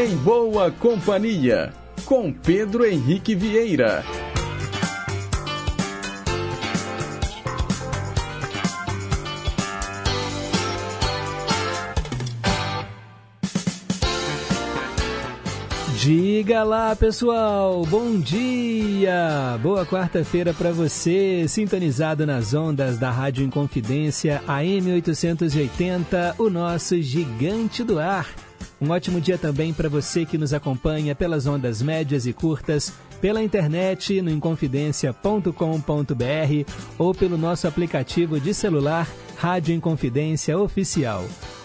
Em Boa Companhia, com Pedro Henrique Vieira. Diga lá, pessoal. Bom dia. Boa quarta-feira para você, sintonizado nas ondas da Rádio Inconfidência AM 880, o nosso gigante do ar. Um ótimo dia também para você que nos acompanha pelas ondas médias e curtas, pela internet no inconfidencia.com.br ou pelo nosso aplicativo de celular Rádio Inconfidência Oficial.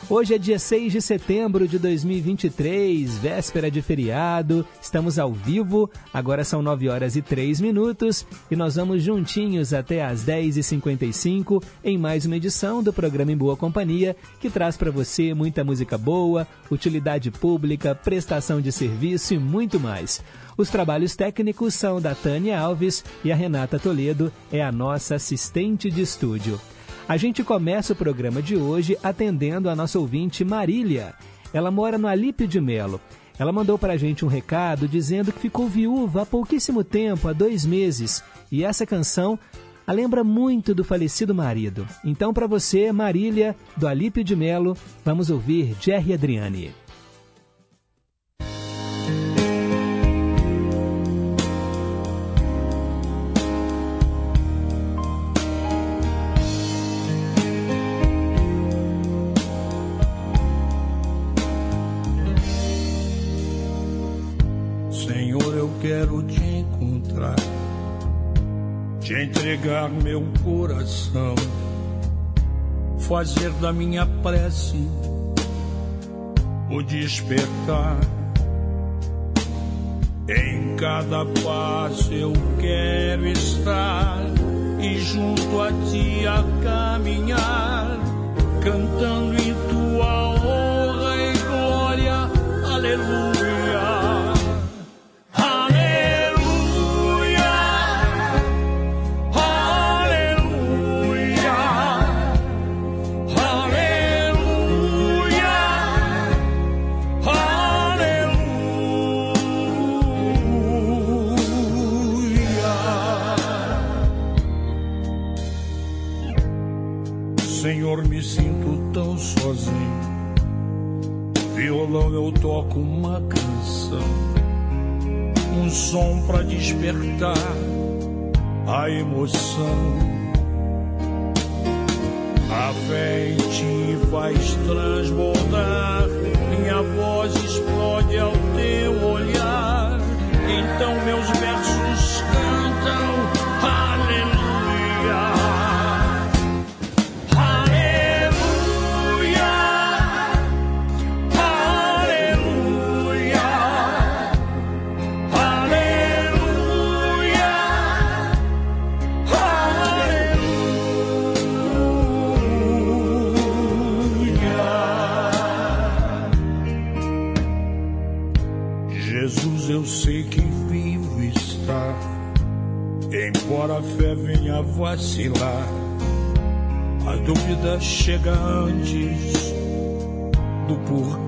Hoje é dia 6 de setembro de 2023, véspera de feriado. Estamos ao vivo, agora são 9 horas e 3 minutos e nós vamos juntinhos até às 10h55 em mais uma edição do programa Em Boa Companhia, que traz para você muita música boa, utilidade pública, prestação de serviço e muito mais. Os trabalhos técnicos são da Tânia Alves e a Renata Toledo é a nossa assistente de estúdio. A gente começa o programa de hoje atendendo a nossa ouvinte Marília. Ela mora no Alípio de Melo. Ela mandou para a gente um recado dizendo que ficou viúva há pouquíssimo tempo, há dois meses, e essa canção a lembra muito do falecido marido. Então, para você, Marília, do Alípio de Melo, vamos ouvir Jerry Adriane. Quero te encontrar, te entregar meu coração, fazer da minha prece o despertar. Em cada passo eu quero estar e junto a ti a caminhar, cantando em tua honra e glória, aleluia. Toco uma canção, um som para despertar a emoção. A fé em ti faz transbordar, minha voz explode ao teu olhar. Então meus versos cantam embora chega antes do porquê.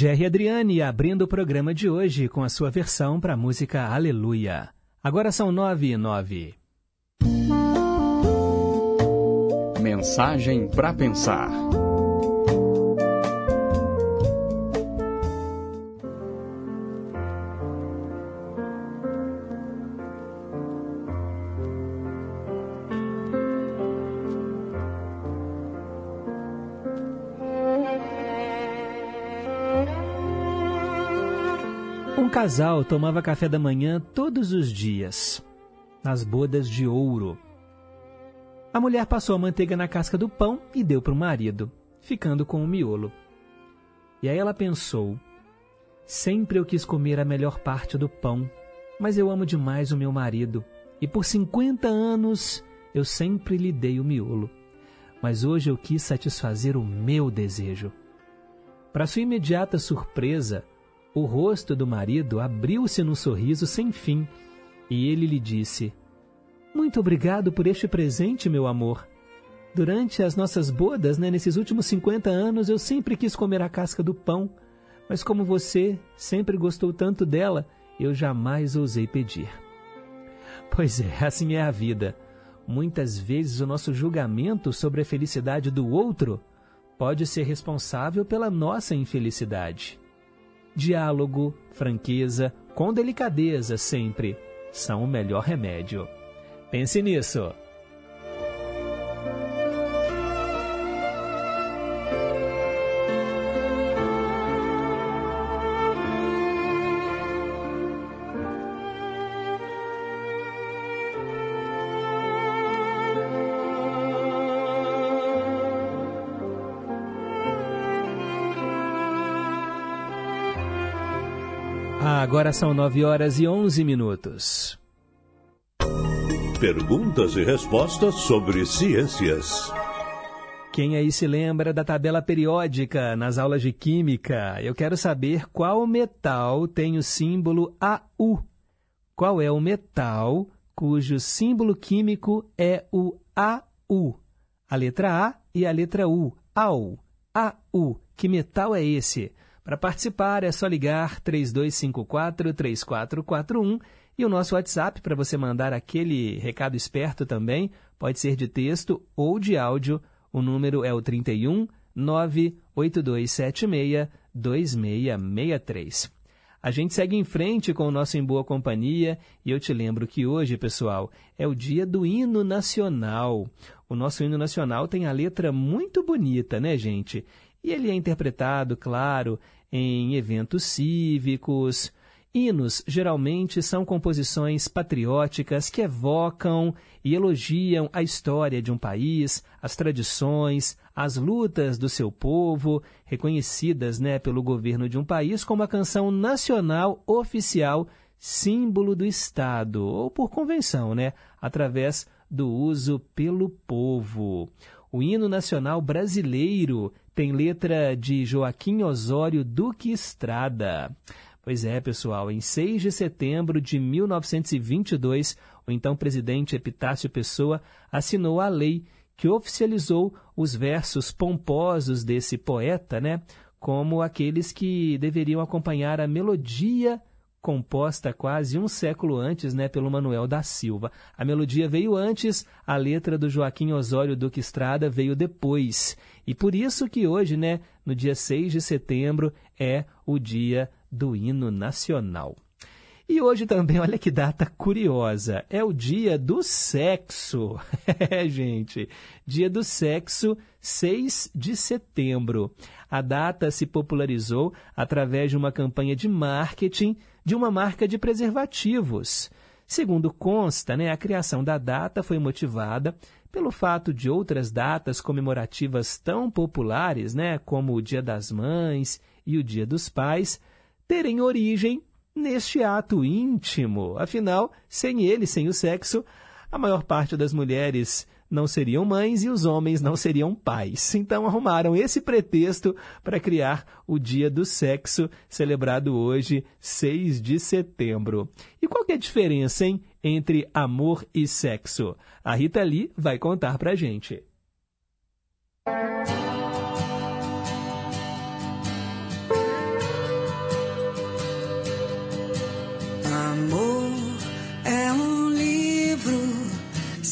Jerry Adriane abrindo o programa de hoje com a sua versão para a música Aleluia. Agora são nove e nove. Mensagem para pensar. Casal tomava café da manhã todos os dias, nas bodas de ouro. A mulher passou a manteiga na casca do pão e deu para o marido, ficando com o miolo. E aí ela pensou: sempre eu quis comer a melhor parte do pão, mas eu amo demais o meu marido, e por 50 anos eu sempre lhe dei o miolo. Mas hoje eu quis satisfazer o meu desejo. Para sua imediata surpresa, o rosto do marido abriu-se num sorriso sem fim e ele lhe disse: Muito obrigado por este presente, meu amor. Durante as nossas bodas, né, nesses últimos 50 anos, eu sempre quis comer a casca do pão, mas como você sempre gostou tanto dela, eu jamais ousei pedir. Pois é, assim é a vida. Muitas vezes o nosso julgamento sobre a felicidade do outro pode ser responsável pela nossa infelicidade. Diálogo, franqueza, com delicadeza sempre são o melhor remédio. Pense nisso. Agora são 9 horas e 11 minutos. Perguntas e respostas sobre ciências. Quem aí se lembra da tabela periódica nas aulas de química? Eu quero saber qual metal tem o símbolo AU. Qual é o metal cujo símbolo químico é o AU? A letra A e a letra U. AU. AU. Que metal é esse? Para participar é só ligar 3254-3441 e o nosso WhatsApp para você mandar aquele recado esperto também, pode ser de texto ou de áudio. O número é o 31 98276 2663. A gente segue em frente com o nosso Em Boa Companhia e eu te lembro que hoje, pessoal, é o dia do hino nacional. O nosso hino nacional tem a letra muito bonita, né, gente? E ele é interpretado, claro, em eventos cívicos. Hinos geralmente são composições patrióticas que evocam e elogiam a história de um país, as tradições, as lutas do seu povo, reconhecidas né, pelo governo de um país como a canção nacional oficial, símbolo do Estado, ou por convenção, né, através do uso pelo povo. O hino nacional brasileiro tem letra de Joaquim Osório Duque Estrada. Pois é, pessoal, em 6 de setembro de 1922, o então presidente Epitácio Pessoa assinou a lei que oficializou os versos pomposos desse poeta, né, como aqueles que deveriam acompanhar a melodia composta quase um século antes, né, pelo Manuel da Silva. A melodia veio antes, a letra do Joaquim Osório Duque Estrada veio depois. E por isso que hoje, né, no dia 6 de setembro, é o dia do hino nacional. E hoje também, olha que data curiosa, é o dia do sexo. É, gente, dia do sexo, 6 de setembro. A data se popularizou através de uma campanha de marketing de uma marca de preservativos. Segundo consta, né, a criação da data foi motivada pelo fato de outras datas comemorativas tão populares, né, como o Dia das Mães e o Dia dos Pais, terem origem neste ato íntimo. Afinal, sem ele, sem o sexo, a maior parte das mulheres não seriam mães e os homens não seriam pais. Então arrumaram esse pretexto para criar o Dia do Sexo, celebrado hoje, 6 de setembro. E qual é a diferença, hein, entre amor e sexo? A Rita Lee vai contar pra gente.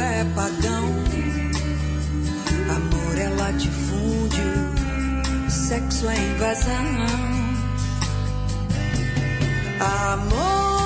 é pagão. Amor é latifúndio, sexo é invasão. Amor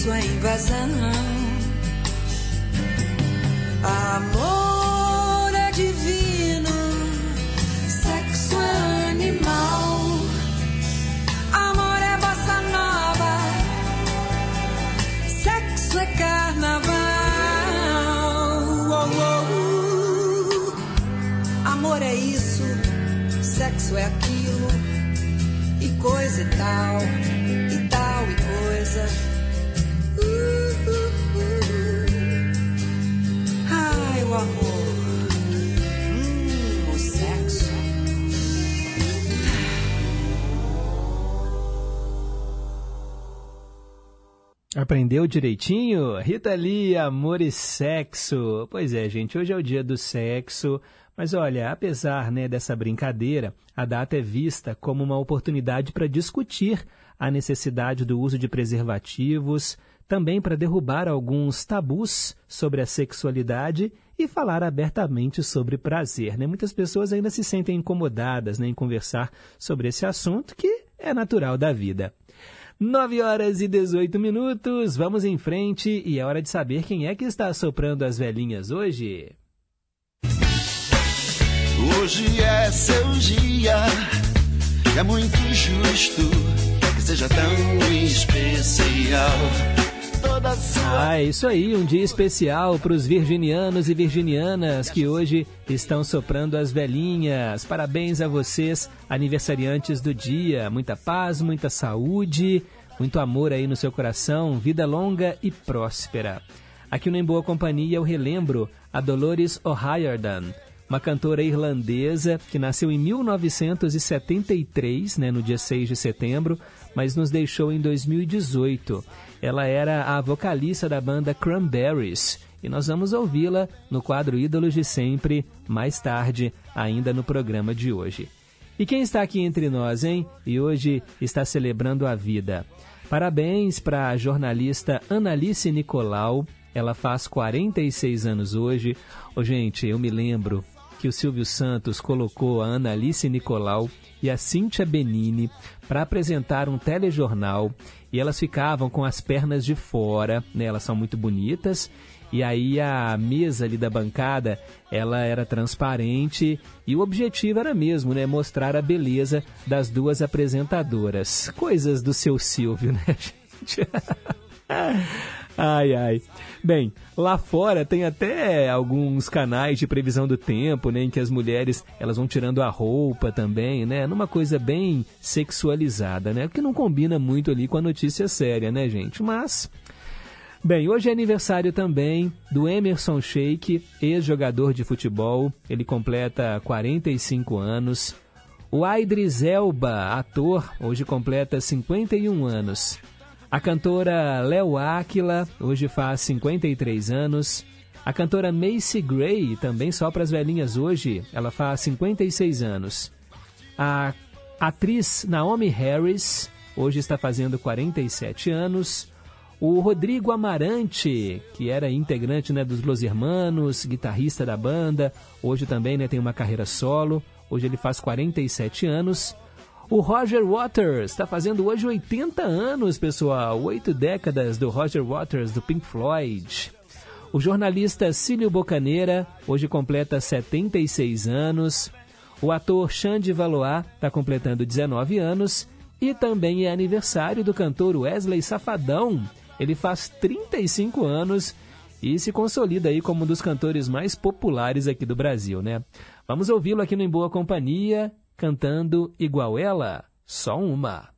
sexo é invasão. Amor é divino, sexo é animal. Amor é bossa nova, sexo é carnaval. Oh, oh. Amor é isso sexo é aquilo, e coisa e tal, Aprendeu direitinho? Rita Lee, amor e sexo. Pois é, gente, hoje é o dia do sexo. Mas olha, apesar né, dessa brincadeira, a data é vista como uma oportunidade para discutir a necessidade do uso de preservativos, também para derrubar alguns tabus sobre a sexualidade e falar abertamente sobre prazer. Né? Muitas pessoas ainda se sentem incomodadas né, em conversar sobre esse assunto que é natural da vida. 9 horas e 18 minutos, vamos em frente e é hora de saber quem é que está soprando as velhinhas hoje. Hoje é seu dia, é muito justo que seja tão especial. Ah, é isso aí, um dia especial para os virginianos e virginianas que hoje estão soprando as velhinhas. Parabéns a vocês, aniversariantes do dia. Muita paz, muita saúde, muito amor aí no seu coração, vida longa e próspera. Aqui no Em Boa Companhia eu relembro a Dolores O'Riordan, uma cantora irlandesa que nasceu em 1973, né, no dia 6 de setembro, mas nos deixou em 2018. Ela era a vocalista da banda Cranberries e nós vamos ouvi-la no quadro Ídolos de Sempre, mais tarde, ainda no programa de hoje. E quem está aqui entre nós, hein? E hoje está celebrando a vida. Parabéns para a jornalista Analice Nicolau. Ela faz 46 anos hoje. Ô, gente, eu me lembro que o Silvio Santos colocou a Analice Nicolau e a Cíntia Benini para apresentar um telejornal e elas ficavam com as pernas de fora, né? Elas são muito bonitas. E aí a mesa ali da bancada, ela era transparente e o objetivo era mesmo, né, mostrar a beleza das duas apresentadoras. Coisas do seu Silvio, né, gente? ai ai. Bem, lá fora tem até alguns canais de previsão do tempo, né, em que as mulheres elas vão tirando a roupa também, né, numa coisa bem sexualizada, né, que não combina muito ali com a notícia séria, né, gente? Mas Bem, hoje é aniversário também do Emerson Sheik, ex-jogador de futebol. Ele completa 45 anos. O Aidris Elba, ator, hoje completa 51 anos. A cantora Léo Áquila, hoje faz 53 anos. A cantora Macy Gray, também só para as velhinhas hoje, ela faz 56 anos. A atriz Naomi Harris, hoje está fazendo 47 anos. O Rodrigo Amarante, que era integrante né, dos Los Hermanos, guitarrista da banda, hoje também né, tem uma carreira solo, hoje ele faz 47 anos. O Roger Waters está fazendo hoje 80 anos, pessoal. Oito décadas do Roger Waters, do Pink Floyd. O jornalista Cílio Bocaneira hoje completa 76 anos. O ator Xande Valois está completando 19 anos. E também é aniversário do cantor Wesley Safadão. Ele faz 35 anos e se consolida aí como um dos cantores mais populares aqui do Brasil, né? Vamos ouvi-lo aqui no Em Boa Companhia cantando igual ela, só uma.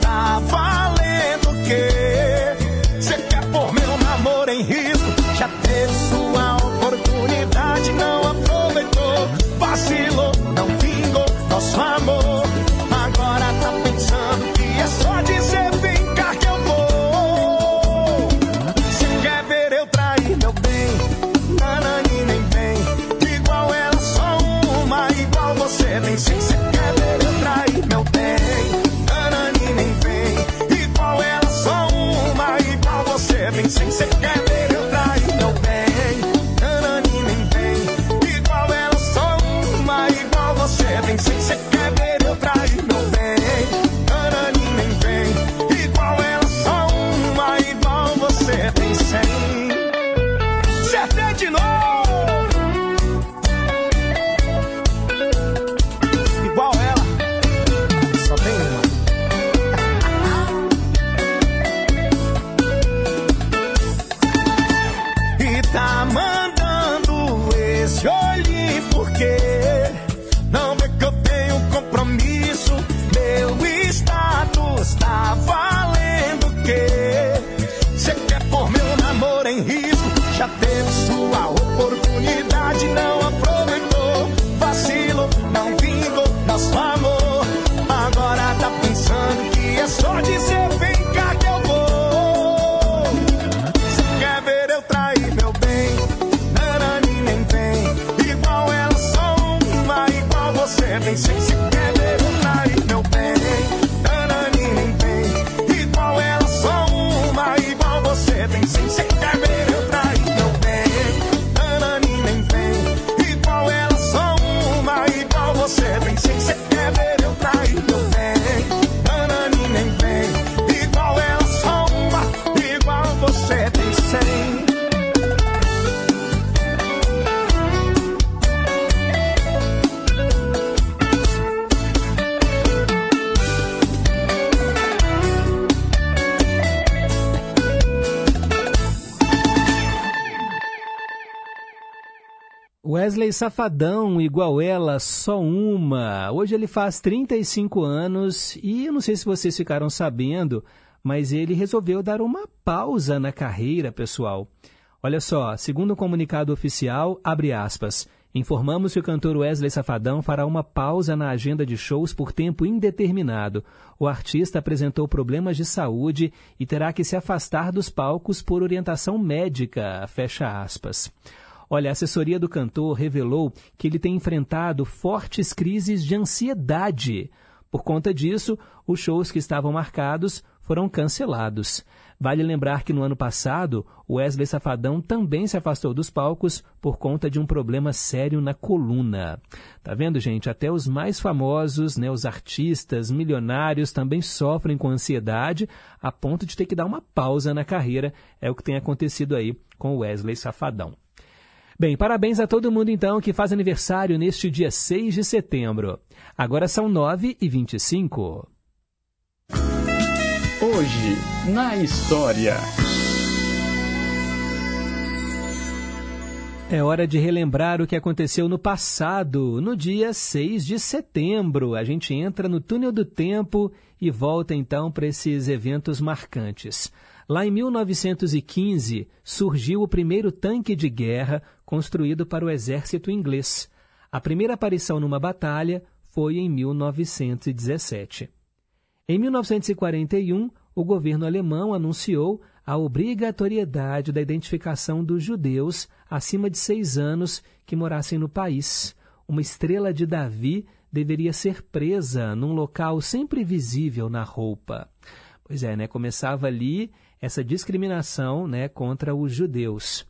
Tá Wesley Safadão, igual ela, só uma. Hoje ele faz 35 anos e eu não sei se vocês ficaram sabendo, mas ele resolveu dar uma pausa na carreira pessoal. Olha só, segundo o um comunicado oficial, abre aspas, informamos que o cantor Wesley Safadão fará uma pausa na agenda de shows por tempo indeterminado. O artista apresentou problemas de saúde e terá que se afastar dos palcos por orientação médica, fecha aspas. Olha, a assessoria do cantor revelou que ele tem enfrentado fortes crises de ansiedade. Por conta disso, os shows que estavam marcados foram cancelados. Vale lembrar que no ano passado, Wesley Safadão também se afastou dos palcos por conta de um problema sério na coluna. Tá vendo, gente? Até os mais famosos, né, os artistas, milionários também sofrem com ansiedade a ponto de ter que dar uma pausa na carreira. É o que tem acontecido aí com Wesley Safadão. Bem, parabéns a todo mundo então que faz aniversário neste dia 6 de setembro. Agora são 9 e 25. Hoje, na história. É hora de relembrar o que aconteceu no passado, no dia 6 de setembro. A gente entra no túnel do tempo e volta então para esses eventos marcantes. Lá em 1915, surgiu o primeiro tanque de guerra construído para o exército inglês. A primeira aparição numa batalha foi em 1917. Em 1941, o governo alemão anunciou a obrigatoriedade da identificação dos judeus acima de seis anos que morassem no país. Uma estrela de Davi deveria ser presa num local sempre visível na roupa. Pois é, né? Começava ali essa discriminação né, contra os judeus.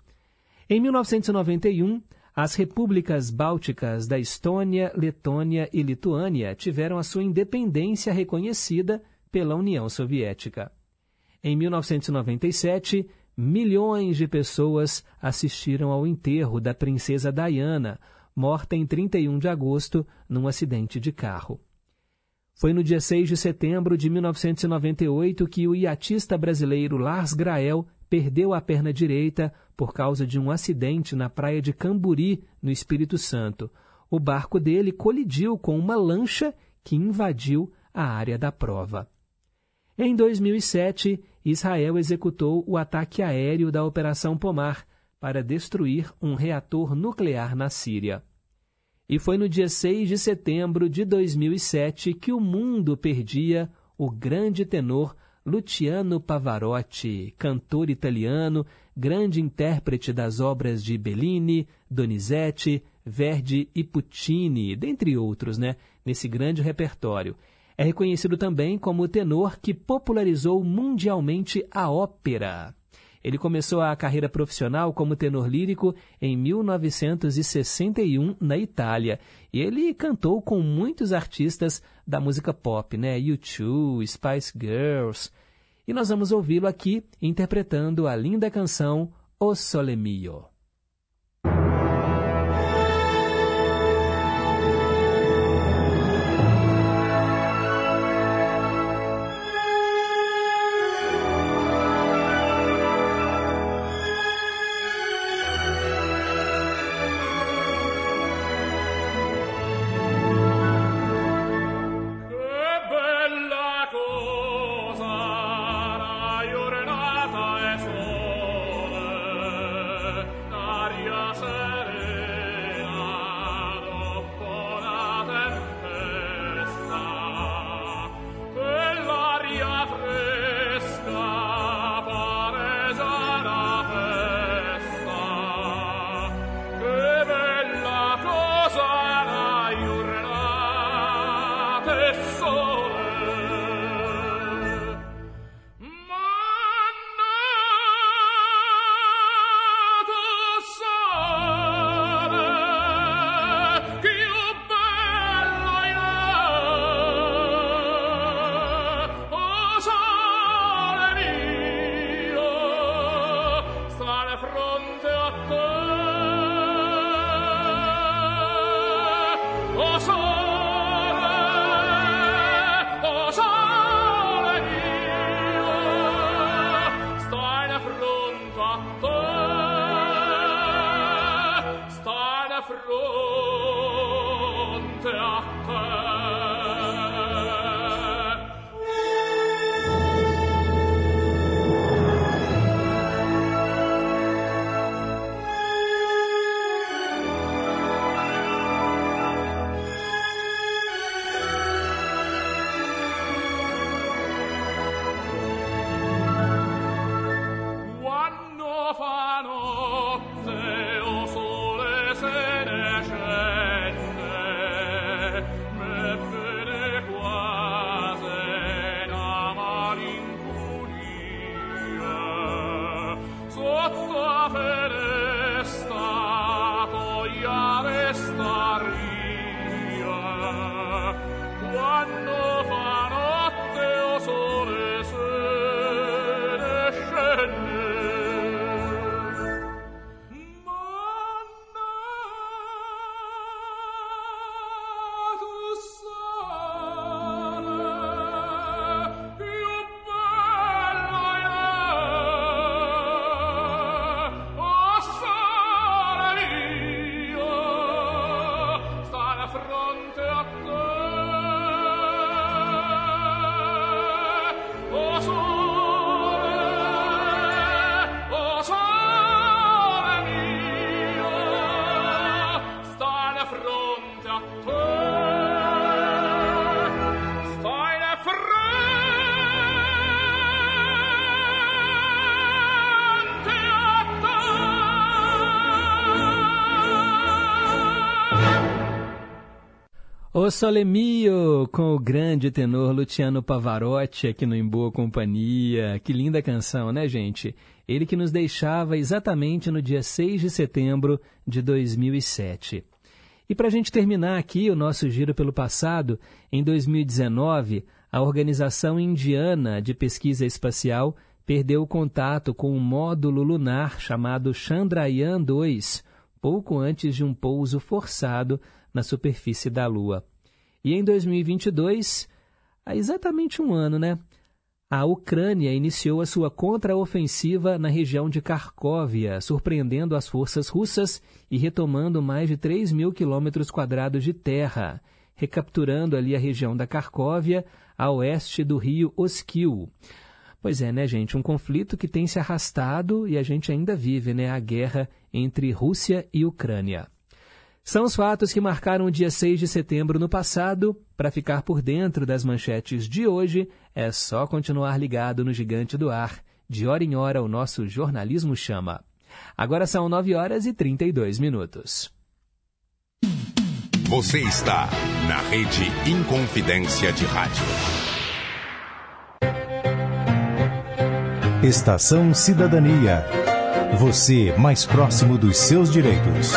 Em 1991, as repúblicas bálticas da Estônia, Letônia e Lituânia tiveram a sua independência reconhecida pela União Soviética. Em 1997, milhões de pessoas assistiram ao enterro da princesa Diana, morta em 31 de agosto num acidente de carro. Foi no dia 6 de setembro de 1998 que o iatista brasileiro Lars Grael perdeu a perna direita por causa de um acidente na praia de Camburi, no Espírito Santo. O barco dele colidiu com uma lancha que invadiu a área da prova. Em 2007, Israel executou o ataque aéreo da Operação Pomar para destruir um reator nuclear na Síria. E foi no dia 6 de setembro de 2007 que o mundo perdia o grande tenor Luciano Pavarotti, cantor italiano, grande intérprete das obras de Bellini, Donizetti, Verdi e Puccini, dentre outros, né, nesse grande repertório. É reconhecido também como o tenor que popularizou mundialmente a ópera. Ele começou a carreira profissional como tenor lírico em 1961 na Itália. E ele cantou com muitos artistas da música pop, né? U2, Spice Girls. E nós vamos ouvi-lo aqui interpretando a linda canção O Sole Mio. Sole Mio, com o grande tenor Luciano Pavarotti aqui no Em Boa Companhia. Que linda canção, né, gente? Ele que nos deixava exatamente no dia 6 de setembro de 2007. E para a gente terminar aqui o nosso giro pelo passado, em 2019, a Organização Indiana de Pesquisa Espacial perdeu o contato com um módulo lunar chamado Chandrayaan-2, pouco antes de um pouso forçado na superfície da Lua. E em 2022, há exatamente um ano, né? A Ucrânia iniciou a sua contraofensiva na região de Kharkovia, surpreendendo as forças russas e retomando mais de 3 mil quilômetros quadrados de terra, recapturando ali a região da Kharkovia, a oeste do rio Oskil. Pois é, né, gente? Um conflito que tem se arrastado e a gente ainda vive, né? A guerra entre Rússia e Ucrânia. São os fatos que marcaram o dia 6 de setembro no passado. Para ficar por dentro das manchetes de hoje, é só continuar ligado no Gigante do Ar. De hora em hora, o nosso jornalismo chama. Agora são 9 horas e 32 minutos. Você está na Rede Inconfidência de Rádio. Estação Cidadania. Você mais próximo dos seus direitos.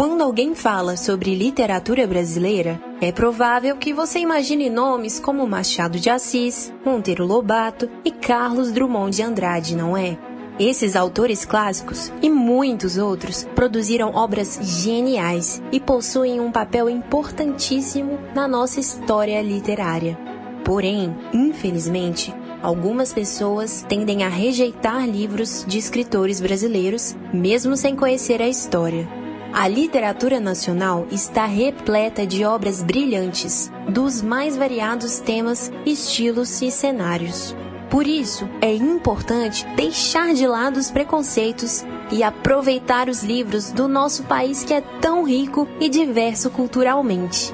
Quando alguém fala sobre literatura brasileira, é provável que você imagine nomes como Machado de Assis, Monteiro Lobato e Carlos Drummond de Andrade, não é? Esses autores clássicos e muitos outros produziram obras geniais e possuem um papel importantíssimo na nossa história literária. Porém, infelizmente, algumas pessoas tendem a rejeitar livros de escritores brasileiros, mesmo sem conhecer a história. A literatura nacional está repleta de obras brilhantes, dos mais variados temas, estilos e cenários. Por isso, é importante deixar de lado os preconceitos e aproveitar os livros do nosso país que é tão rico e diverso culturalmente.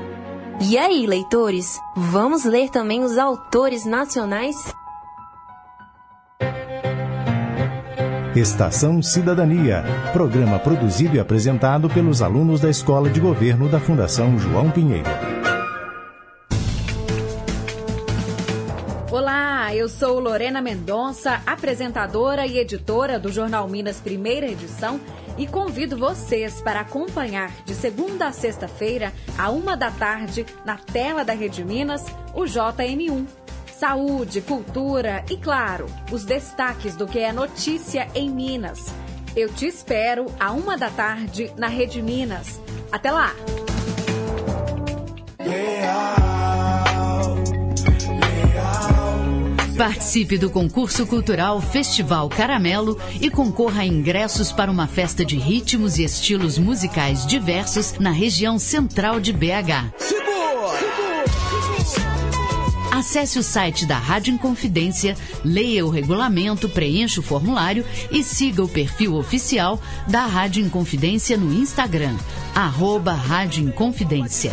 E aí, leitores, vamos ler também os autores nacionais? Estação Cidadania, programa produzido e apresentado pelos alunos da Escola de Governo da Fundação João Pinheiro. Olá, eu sou Lorena Mendonça, apresentadora e editora do Jornal Minas Primeira Edição e convido vocês para acompanhar de segunda a sexta-feira, a uma da tarde, na tela da Rede Minas, o JM1 saúde, cultura e, claro, os destaques do que é notícia em Minas. Eu te espero a uma da tarde na Rede Minas. Até lá! Leal, leal, Participe do concurso cultural Festival Caramelo e concorra a ingressos para uma festa de ritmos e estilos musicais diversos na região central de BH. Acesse o site da Rádio Inconfidência, leia o regulamento, preencha o formulário e siga o perfil oficial da Rádio Inconfidência no Instagram, arroba Rádio Inconfidência.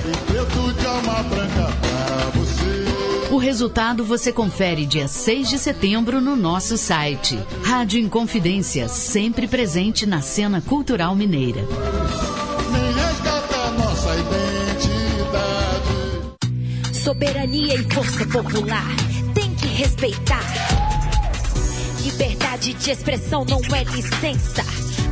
O resultado você confere dia 6 de setembro no nosso site. Rádio Inconfidência, sempre presente na cena cultural mineira. Soberania e força popular tem que respeitar. Liberdade de expressão não é licença.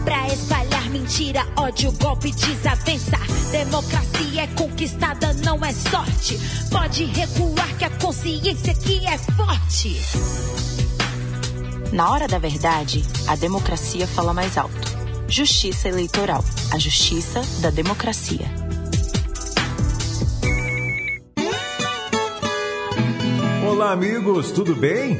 Pra espalhar mentira, ódio, golpe, desavença. Democracia é conquistada, não é sorte. Pode recuar que a consciência aqui é forte. Na hora da verdade, a democracia fala mais alto. Justiça Eleitoral, a justiça da democracia. Amigos, tudo bem?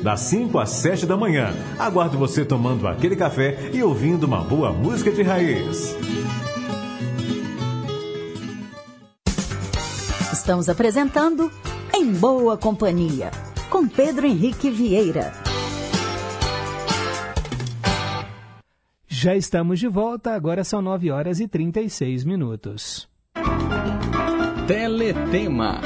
das 5 às 7 da manhã. Aguardo você tomando aquele café e ouvindo uma boa música de raiz. Estamos apresentando Em Boa Companhia, com Pedro Henrique Vieira. Já estamos de volta, agora são 9 horas e 36 minutos. Teletema.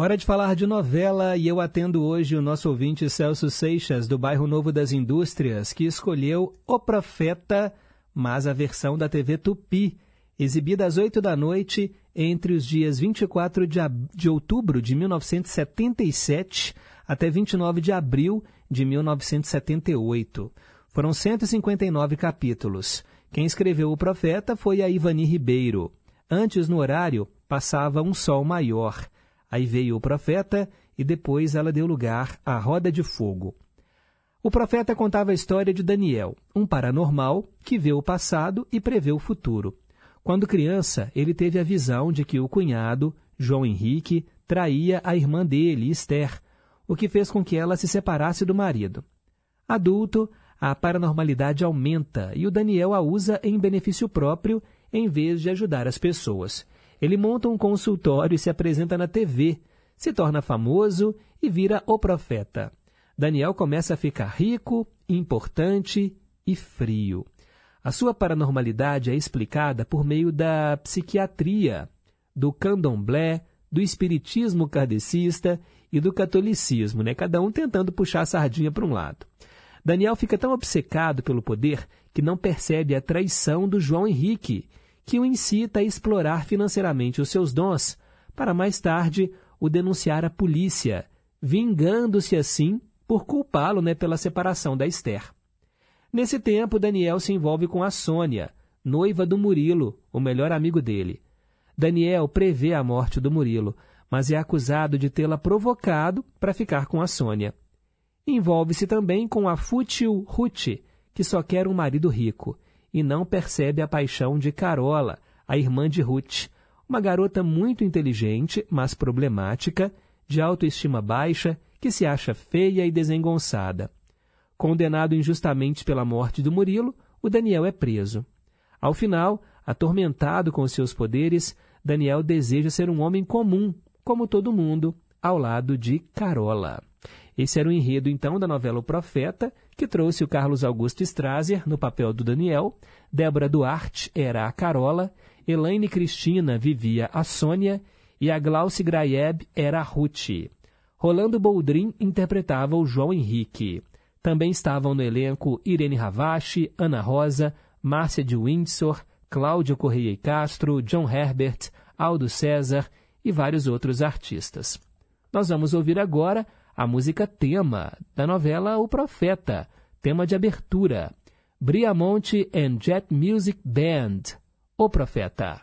Hora de falar de novela e eu atendo hoje o nosso ouvinte Celso Seixas, do bairro Novo das Indústrias, que escolheu O Profeta, mas a versão da TV Tupi, exibida às 8 da noite entre os dias 24 de, de outubro de 1977 até 29 de abril de 1978. Foram 159 capítulos. Quem escreveu O Profeta foi a Ivani Ribeiro. Antes, no horário, passava Um Sol Maior. Aí veio o profeta e depois ela deu lugar à Roda de Fogo. O profeta contava a história de Daniel, um paranormal que vê o passado e prevê o futuro. Quando criança, ele teve a visão de que o cunhado, João Henrique, traía a irmã dele, Esther, o que fez com que ela se separasse do marido. Adulto, a paranormalidade aumenta e o Daniel a usa em benefício próprio em vez de ajudar as pessoas. Ele monta um consultório e se apresenta na TV, se torna famoso e vira o profeta. Daniel começa a ficar rico, importante e frio. A sua paranormalidade é explicada por meio da psiquiatria, do candomblé, do espiritismo kardecista e do catolicismo, né? cada um tentando puxar a sardinha para um lado. Daniel fica tão obcecado pelo poder que não percebe a traição do João Henrique, que o incita a explorar financeiramente os seus dons, para mais tarde o denunciar à polícia, vingando-se assim por culpá-lo né, pela separação da Esther. Nesse tempo, Daniel se envolve com a Sônia, noiva do Murilo, o melhor amigo dele. Daniel prevê a morte do Murilo, mas é acusado de tê-la provocado para ficar com a Sônia. Envolve-se também com a fútil Ruth, que só quer um marido rico, e não percebe a paixão de Carola, a irmã de Ruth, uma garota muito inteligente, mas problemática, de autoestima baixa, que se acha feia e desengonçada. Condenado injustamente pela morte do Murilo, o Daniel é preso. Ao final, atormentado com seus poderes, Daniel deseja ser um homem comum, como todo mundo, ao lado de Carola. Esse era o enredo, então, da novela O Profeta, que trouxe o Carlos Augusto Strasser no papel do Daniel, Débora Duarte era a Carola, Elaine Cristina vivia a Sônia e a Glauce Graeb era a Ruth. Rolando Boldrin interpretava o João Henrique. Também estavam no elenco Irene Ravache, Ana Rosa, Márcia de Windsor, Cláudia Correia e Castro, John Herbert, Aldo César e vários outros artistas. Nós vamos ouvir agora a música tema da novela O Profeta, tema de abertura. Briamonte and Jet Music Band, O Profeta.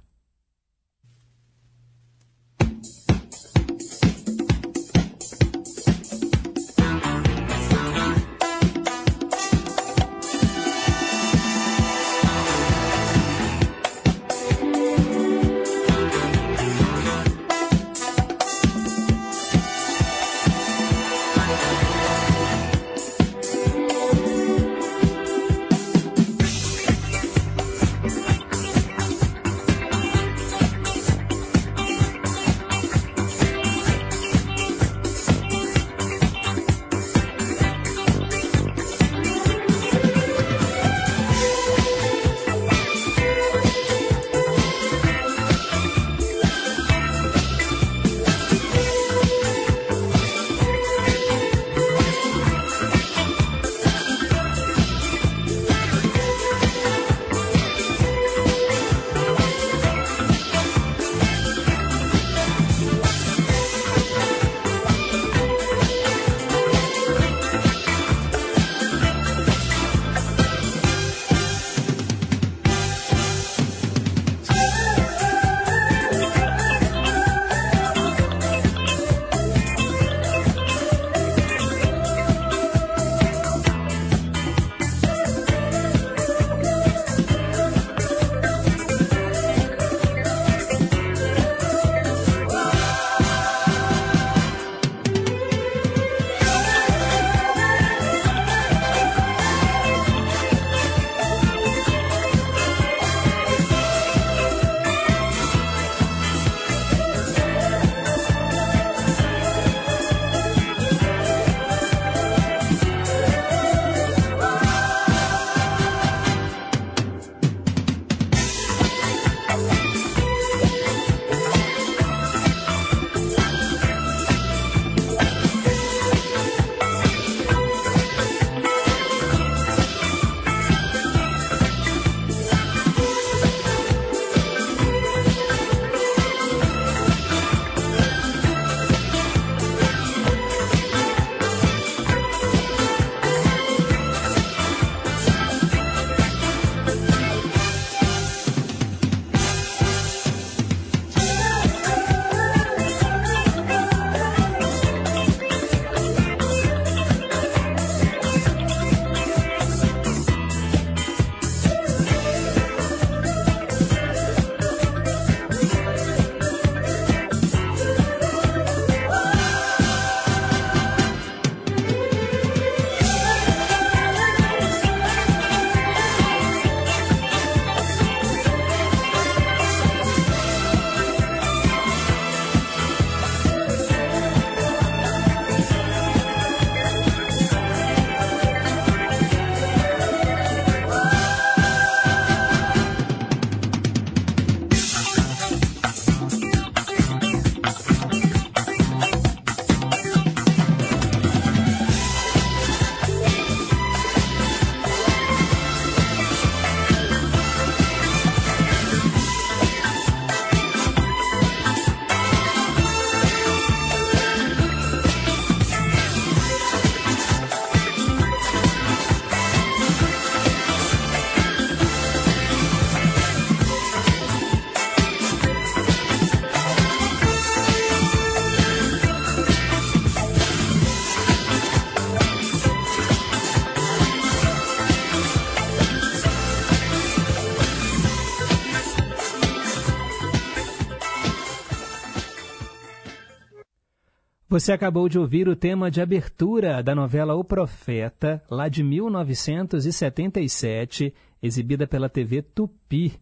Você acabou de ouvir o tema de abertura da novela O Profeta, lá de 1977, exibida pela TV Tupi.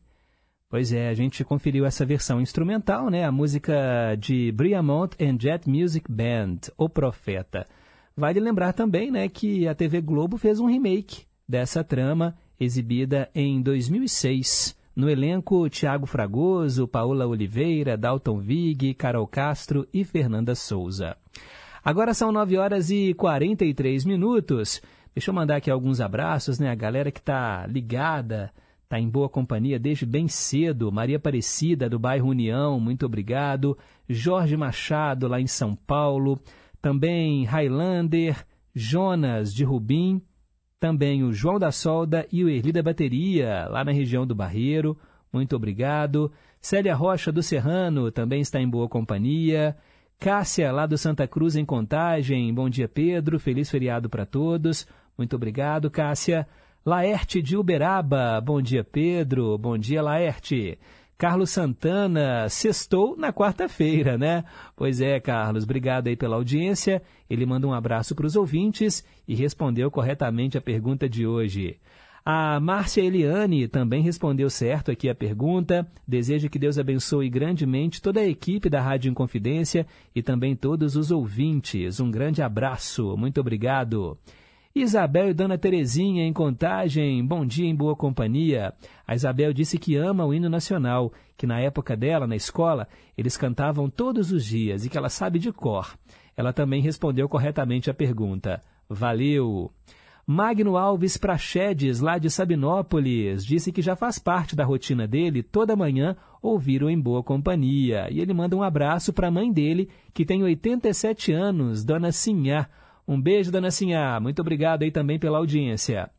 Pois é, a gente conferiu essa versão instrumental, né? A música de Briamont and Jet Music Band, O Profeta. Vale lembrar também, né, que a TV Globo fez um remake dessa trama, exibida em 2006. No elenco, Tiago Fragoso, Paola Oliveira, Dalton Vig, Carol Castro e Fernanda Souza. Agora são 9 horas e 43 minutos. Deixa eu mandar aqui alguns abraços, né? A galera que está ligada, está em boa companhia desde bem cedo. Maria Aparecida, do bairro União, muito obrigado. Jorge Machado, lá em São Paulo. também Highlander, Jonas de Rubim, também o João da Solda e o Erli da Bateria, lá na região do Barreiro. Muito obrigado. Célia Rocha do Serrano também está em boa companhia. Cássia, lá do Santa Cruz, em Contagem. Bom dia, Pedro. Feliz feriado para todos. Muito obrigado, Cássia. Laerte de Uberaba. Bom dia, Pedro. Bom dia, Laerte. Carlos Santana, sextou na quarta-feira, né? Pois é, Carlos, obrigado aí pela audiência. Ele manda um abraço para os ouvintes e respondeu corretamente a pergunta de hoje. A Márcia Eliane também respondeu certo aqui a pergunta. Desejo que Deus abençoe grandemente toda a equipe da Rádio Inconfidência e também todos os ouvintes. Um grande abraço. Muito obrigado. Isabel e Dona Terezinha em Contagem, bom dia em boa companhia. A Isabel disse que ama o hino nacional, que na época dela, na escola, eles cantavam todos os dias e que ela sabe de cor. Ela também respondeu corretamente a pergunta. Valeu! Magno Alves Prachedes, lá de Sabinópolis, disse que já faz parte da rotina dele toda manhã ouvir o Em Boa Companhia. E ele manda um abraço para a mãe dele, que tem 87 anos, Dona Sinhá. Um beijo, dona Sinhá. Muito obrigado aí também pela audiência.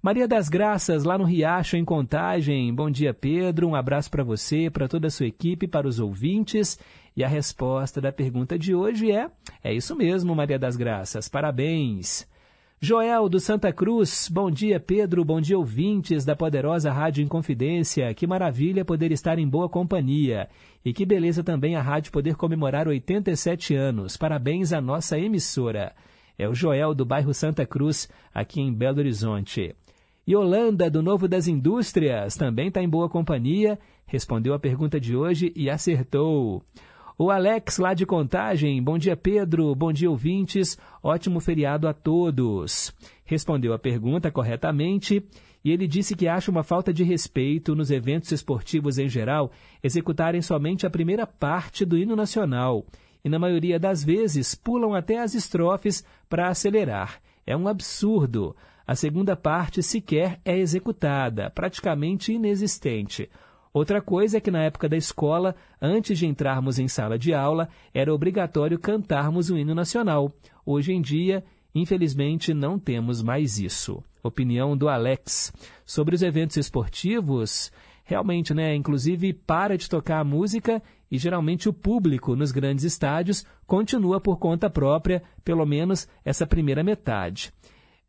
Maria das Graças, lá no Riacho, em Contagem. Bom dia, Pedro. Um abraço para você, para toda a sua equipe, para os ouvintes. E a resposta da pergunta de hoje é: é isso mesmo, Maria das Graças. Parabéns. Joel do Santa Cruz, bom dia Pedro, bom dia ouvintes da poderosa Rádio Inconfidência, que maravilha poder estar em boa companhia e que beleza também a rádio poder comemorar 87 anos, parabéns à nossa emissora. É o Joel do bairro Santa Cruz, aqui em Belo Horizonte. E Holanda, do Novo das Indústrias, também está em boa companhia, respondeu a pergunta de hoje e acertou. O Alex, lá de Contagem, bom dia Pedro, bom dia ouvintes, ótimo feriado a todos. Respondeu a pergunta corretamente e ele disse que acha uma falta de respeito nos eventos esportivos em geral executarem somente a primeira parte do hino nacional e, na maioria das vezes, pulam até as estrofes para acelerar. É um absurdo. A segunda parte sequer é executada, praticamente inexistente. Outra coisa é que na época da escola, antes de entrarmos em sala de aula, era obrigatório cantarmos o hino nacional. Hoje em dia, infelizmente, não temos mais isso. Opinião do Alex. Sobre os eventos esportivos, realmente, né? Inclusive, para de tocar a música e geralmente o público nos grandes estádios continua por conta própria, pelo menos essa primeira metade.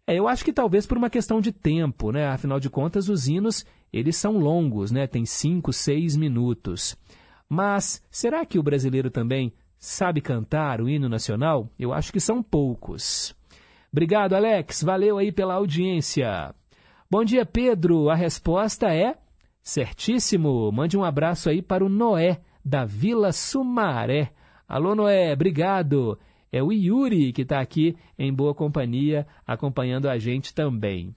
É, eu acho que talvez por uma questão de tempo, né? Afinal de contas, os hinos eles são longos, né? Tem cinco, seis minutos. Mas será que o brasileiro também sabe cantar o hino nacional? Eu acho que são poucos. Obrigado, Alex. Valeu aí pela audiência. Bom dia, Pedro. A resposta é certíssimo. Mande um abraço aí para o Noé da Vila Sumaré. Alô, Noé, obrigado. É o Yuri que está aqui em boa companhia, acompanhando a gente também.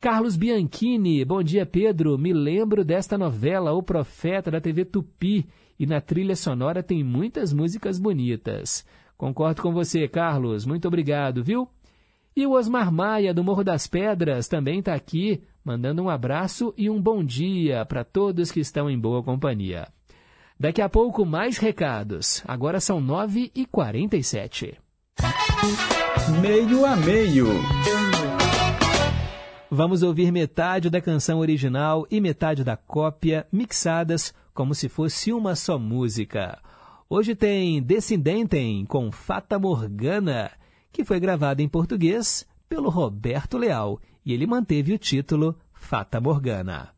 Carlos Bianchini, bom dia, Pedro. Me lembro desta novela, O Profeta, da TV Tupi, e na trilha sonora tem muitas músicas bonitas. Concordo com você, Carlos. Muito obrigado, viu? E o Osmar Maia, do Morro das Pedras, também está aqui, mandando um abraço e um bom dia para todos que estão em boa companhia. Daqui a pouco, mais recados. Agora são 9h47. Meio a meio. Vamos ouvir metade da canção original e metade da cópia, mixadas como se fosse uma só música. Hoje tem Descendentem com Fata Morgana, que foi gravada em português pelo Roberto Leal, e ele manteve o título Fata Morgana.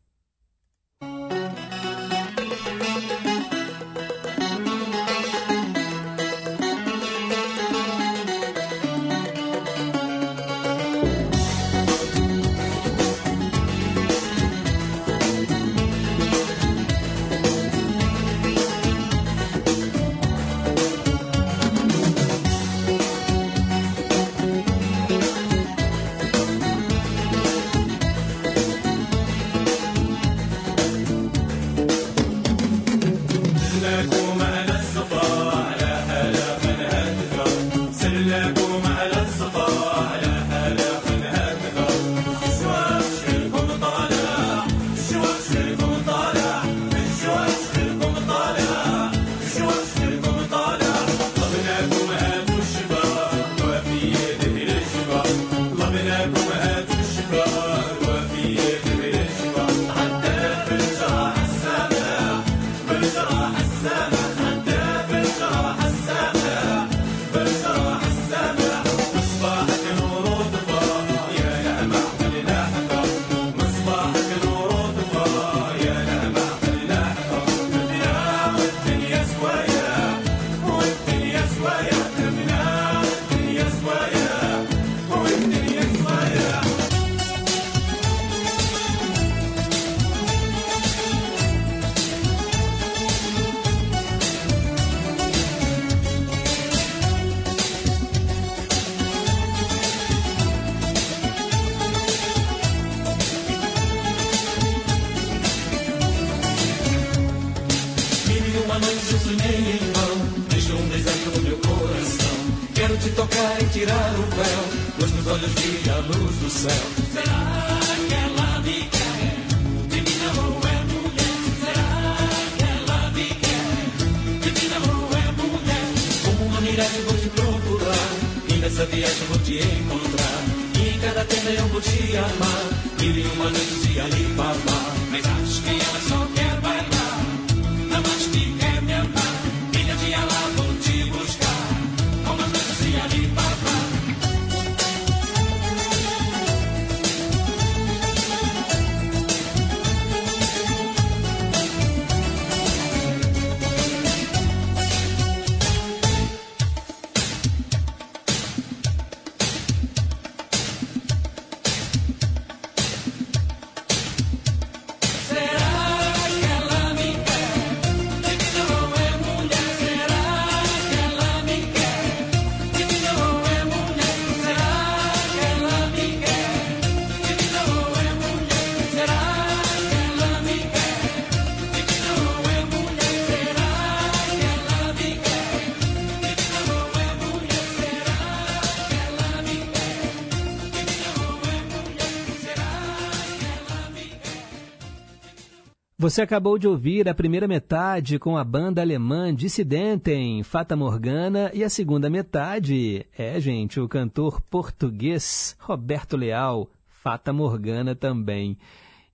Você acabou de ouvir a primeira metade com a banda alemã Dissidentem, Fata Morgana, e a segunda metade é, gente, o cantor português Roberto Leal, Fata Morgana também.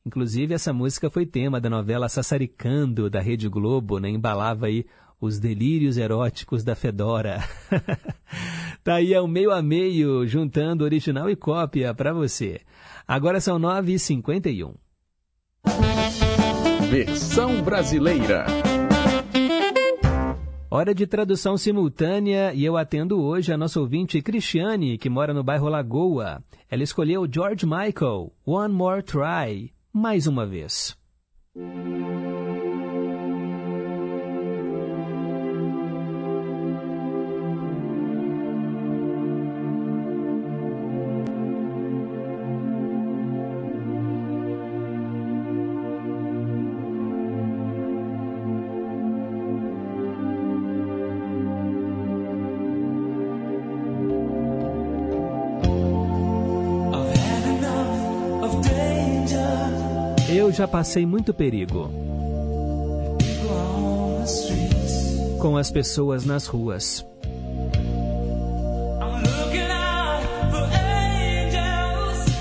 Inclusive, essa música foi tema da novela Sassaricando, da Rede Globo, né? Embalava aí os delírios eróticos da Fedora. tá aí, é o meio a meio, juntando original e cópia para você. Agora são 9h51. Versão brasileira. Hora de tradução simultânea e eu atendo hoje a nossa ouvinte Cristiane, que mora no bairro Lagoa. Ela escolheu George Michael, One More Try, mais uma vez. Eu já passei muito perigo com as pessoas nas ruas.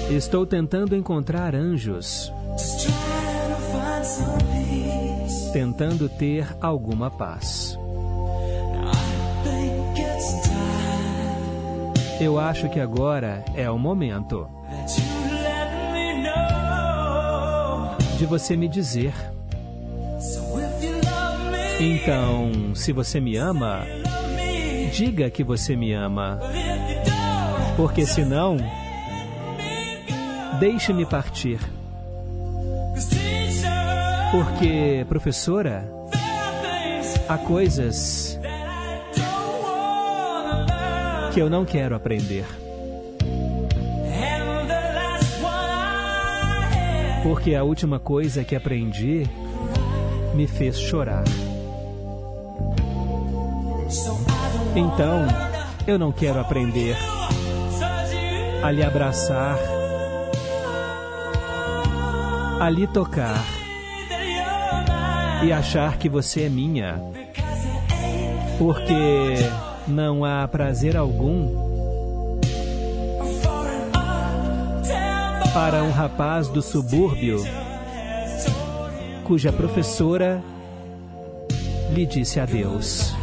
Estou tentando encontrar anjos, tentando ter alguma paz. Eu acho que agora é o momento de você me dizer. Então, se você me ama, diga que você me ama. Porque senão, deixe-me partir. Porque, professora, há coisas que eu não quero aprender. Porque a última coisa que aprendi me fez chorar. Então, eu não quero aprender a lhe abraçar, a lhe tocar e achar que você é minha. Porque não há prazer algum para um rapaz do subúrbio cuja professora lhe disse adeus.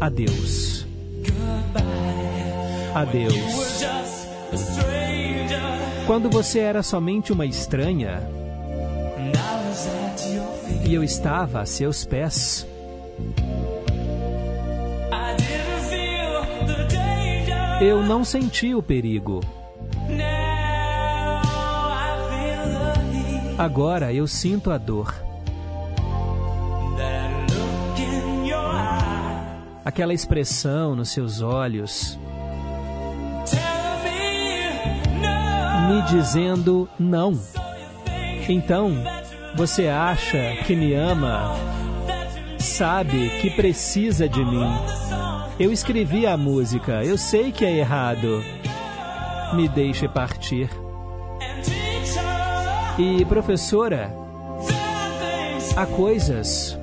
Adeus. Adeus. Quando você era somente uma estranha e eu estava a seus pés. Eu não senti o perigo. Agora eu sinto a dor. Aquela expressão nos seus olhos me dizendo não. Então, você acha que me ama sabe que precisa de mim. Eu escrevi a música, eu sei que é errado. Me deixe partir. E professora, há coisas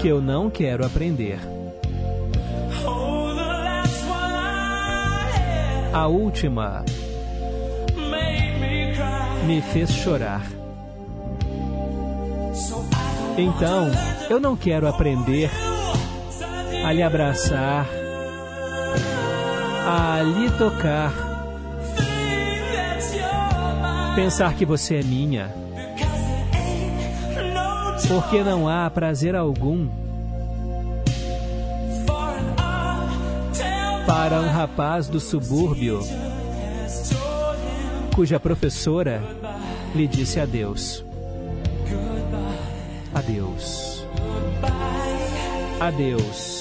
que eu não quero aprender. A última me fez chorar. Então, eu não quero aprender a lhe abraçar, a lhe tocar, pensar que você é minha, porque não há prazer algum para um rapaz do subúrbio cuja professora lhe disse adeus. Adeus. Adeus.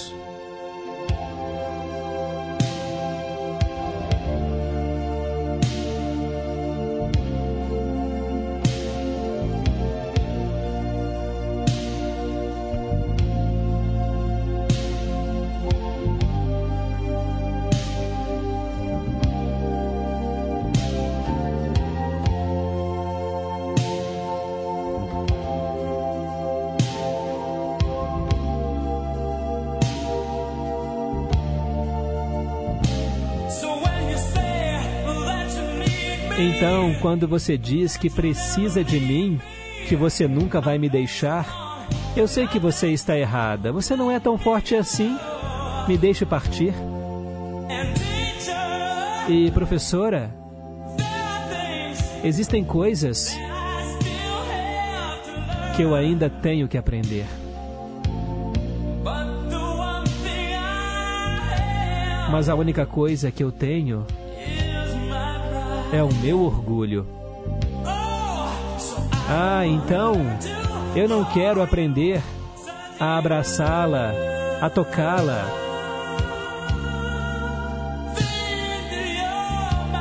Então, quando você diz que precisa de mim, que você nunca vai me deixar, eu sei que você está errada. Você não é tão forte assim. Me deixe partir. E, professora, existem coisas que eu ainda tenho que aprender. Mas a única coisa que eu tenho é o meu orgulho. Ah, então eu não quero aprender a abraçá-la, a tocá-la.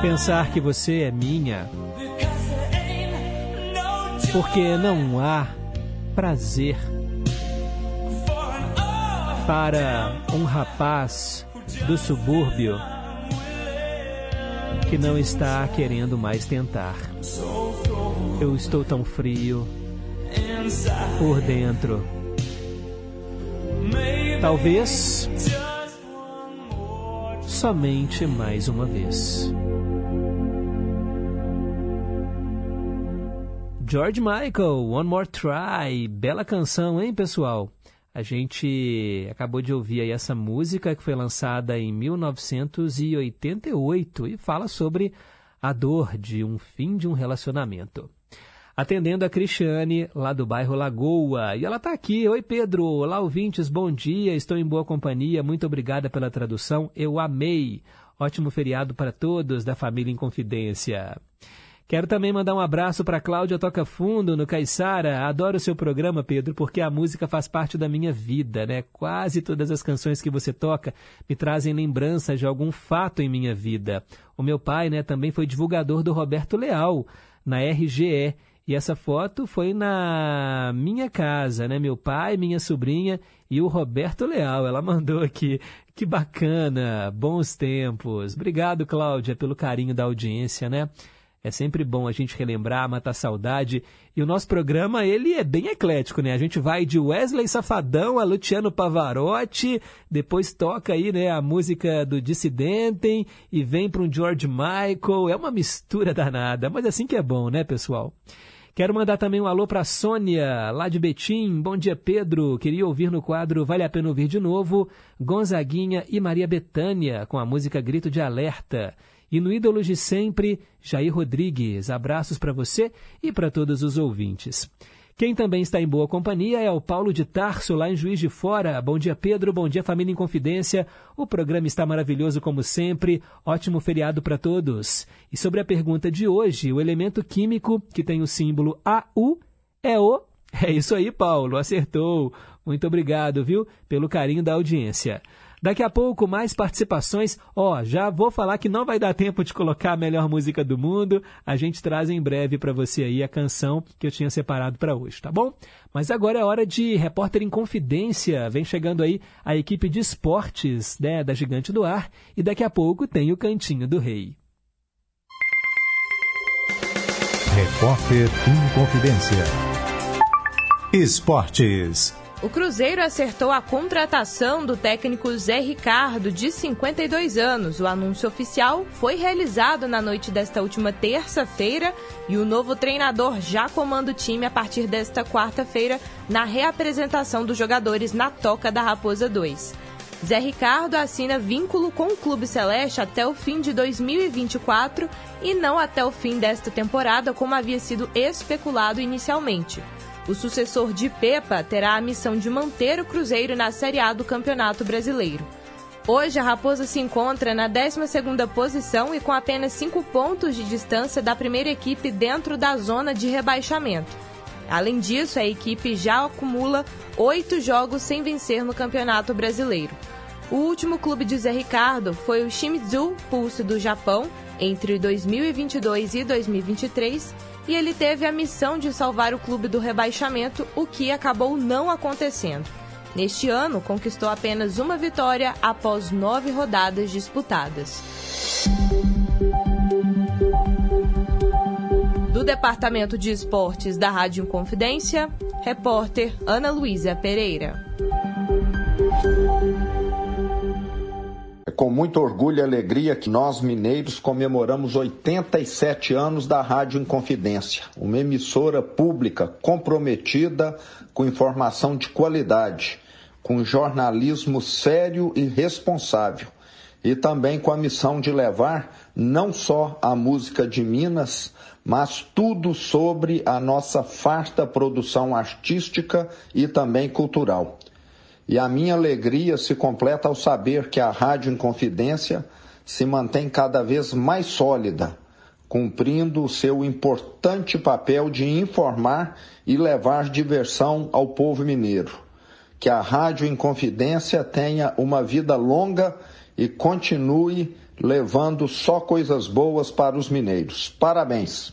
Pensar que você é minha. Porque não há prazer para um rapaz do subúrbio que não está querendo mais tentar. Eu estou tão frio por dentro. Talvez somente mais uma vez. George Michael, One More Try. Bela canção, hein, pessoal? A gente acabou de ouvir aí essa música que foi lançada em 1988 e fala sobre a dor de um fim de um relacionamento. Atendendo a Cristiane, lá do bairro Lagoa. E ela está aqui. Oi, Pedro. Olá, ouvintes. Bom dia. Estou em boa companhia. Muito obrigada pela tradução. Eu amei. Ótimo feriado para todos da família em Confidência. Quero também mandar um abraço para Cláudia Toca Fundo, no Caiçara. Adoro o seu programa, Pedro, porque a música faz parte da minha vida, né? Quase todas as canções que você toca me trazem lembranças de algum fato em minha vida. O meu pai, né, também foi divulgador do Roberto Leal, na RGE. E essa foto foi na minha casa, né? Meu pai, minha sobrinha e o Roberto Leal. Ela mandou aqui. Que bacana, bons tempos. Obrigado, Cláudia, pelo carinho da audiência, né? É sempre bom a gente relembrar, matar saudade. E o nosso programa, ele é bem eclético, né? A gente vai de Wesley Safadão a Luciano Pavarotti, depois toca aí, né, a música do Dissidente e vem para um George Michael. É uma mistura danada, mas assim que é bom, né, pessoal? Quero mandar também um alô para Sônia, lá de Betim. Bom dia, Pedro. Queria ouvir no quadro Vale a Pena Ouvir de Novo, Gonzaguinha e Maria Betânia, com a música Grito de Alerta. E no ídolo de sempre, Jair Rodrigues. Abraços para você e para todos os ouvintes. Quem também está em boa companhia é o Paulo de Tarso, lá em Juiz de Fora. Bom dia, Pedro. Bom dia, família em Confidência. O programa está maravilhoso como sempre. Ótimo feriado para todos. E sobre a pergunta de hoje, o elemento químico que tem o símbolo AU é o. É isso aí, Paulo. Acertou. Muito obrigado, viu, pelo carinho da audiência. Daqui a pouco, mais participações. Ó, já vou falar que não vai dar tempo de colocar a melhor música do mundo. A gente traz em breve para você aí a canção que eu tinha separado para hoje, tá bom? Mas agora é hora de Repórter em Confidência. Vem chegando aí a equipe de esportes né, da Gigante do Ar. E daqui a pouco tem o Cantinho do Rei. Repórter em Confidência. Esportes. O Cruzeiro acertou a contratação do técnico Zé Ricardo, de 52 anos. O anúncio oficial foi realizado na noite desta última terça-feira e o novo treinador já comanda o time a partir desta quarta-feira na reapresentação dos jogadores na Toca da Raposa 2. Zé Ricardo assina vínculo com o Clube Celeste até o fim de 2024 e não até o fim desta temporada, como havia sido especulado inicialmente. O sucessor de Pepa terá a missão de manter o Cruzeiro na Série A do Campeonato Brasileiro. Hoje, a Raposa se encontra na 12ª posição e com apenas 5 pontos de distância da primeira equipe dentro da zona de rebaixamento. Além disso, a equipe já acumula oito jogos sem vencer no Campeonato Brasileiro. O último clube de Zé Ricardo foi o Shimizu Pulse do Japão entre 2022 e 2023 e ele teve a missão de salvar o clube do rebaixamento, o que acabou não acontecendo. Neste ano, conquistou apenas uma vitória após nove rodadas disputadas. Do Departamento de Esportes da Rádio Confidência, repórter Ana Luísa Pereira. Com muito orgulho e alegria que nós, mineiros, comemoramos 87 anos da Rádio Inconfidência, uma emissora pública comprometida com informação de qualidade, com jornalismo sério e responsável, e também com a missão de levar não só a música de Minas, mas tudo sobre a nossa farta produção artística e também cultural. E a minha alegria se completa ao saber que a Rádio Inconfidência se mantém cada vez mais sólida, cumprindo o seu importante papel de informar e levar diversão ao povo mineiro. Que a Rádio Inconfidência tenha uma vida longa e continue levando só coisas boas para os mineiros. Parabéns!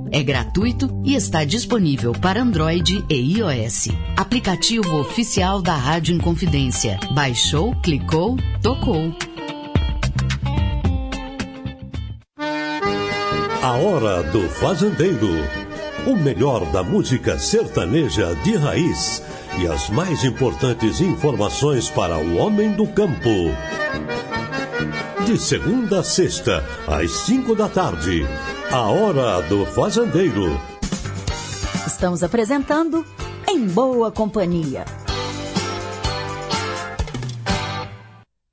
é gratuito e está disponível para Android e iOS. Aplicativo oficial da Rádio Inconfidência. Baixou, clicou, tocou. A Hora do Fazendeiro. O melhor da música sertaneja de raiz e as mais importantes informações para o homem do campo. De segunda a sexta, às cinco da tarde. A Hora do Fazendeiro. Estamos apresentando Em Boa Companhia.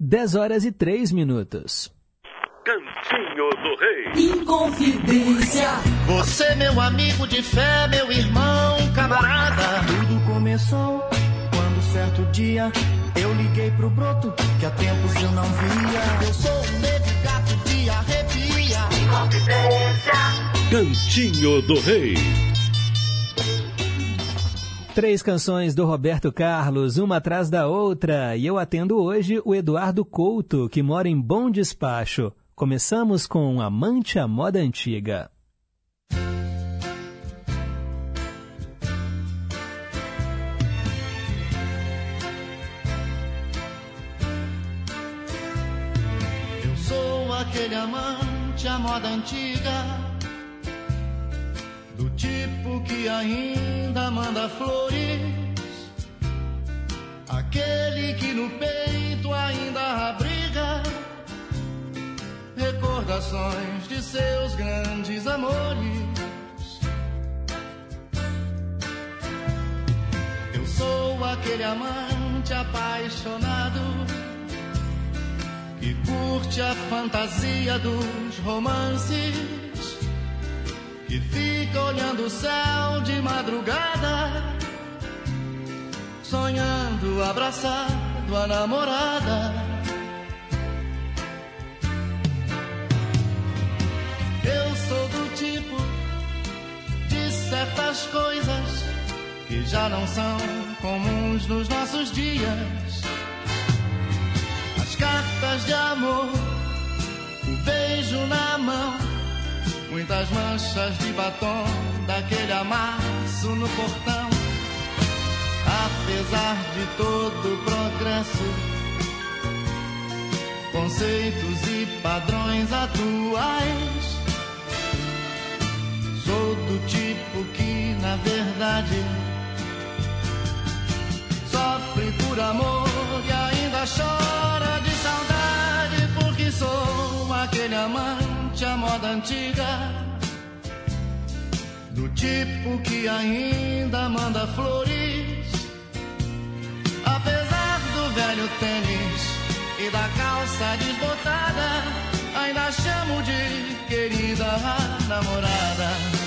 10 horas e 3 minutos. Cantinho do Rei. Inconfidência. Você, meu amigo de fé, meu irmão, camarada. Tudo começou quando certo dia eu liguei pro broto que há tempos eu não via. Eu sou um negro gato de arrepia. Inconfidência. Cantinho do Rei. Três canções do Roberto Carlos, uma atrás da outra, e eu atendo hoje o Eduardo Couto, que mora em Bom Despacho. Começamos com Amante à Moda Antiga. Eu sou aquele amante à moda antiga, do tipo que ainda manda flores, aquele que no peito ainda abriga recordações de seus grandes amores. Eu sou aquele amante apaixonado que curte a fantasia dos romances, que fica olhando o céu de madrugada, sonhando abraçado a namorada. Eu sou do tipo de certas coisas que já não são comuns nos nossos dias. As cartas de amor, o beijo na mão, muitas manchas de batom daquele amasso no portão. Apesar de todo o progresso, conceitos e padrões atuais, sou do tipo que, na verdade, sofre por amor e ainda chora de saudade porque sou aquele amante à moda antiga. Do tipo que ainda manda flores. Apesar do velho tênis e da calça desbotada ainda chamo de querida namorada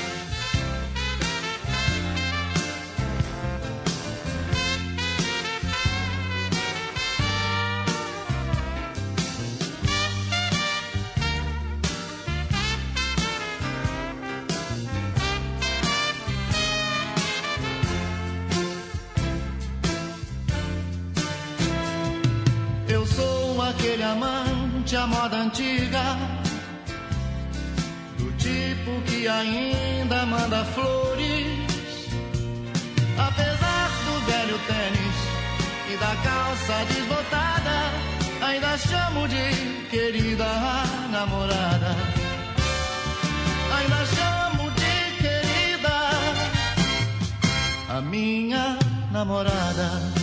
aquele amante à moda antiga, do tipo que ainda manda flores, apesar do velho tênis e da calça desbotada, ainda chamo de querida namorada. Ainda chamo de querida a minha namorada.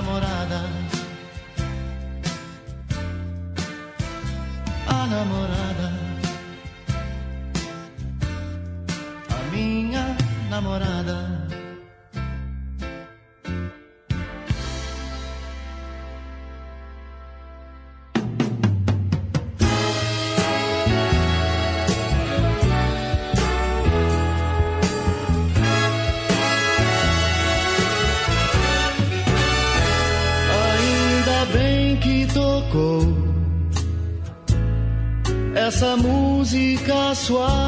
Namorada. A namorada. A minha namorada. Música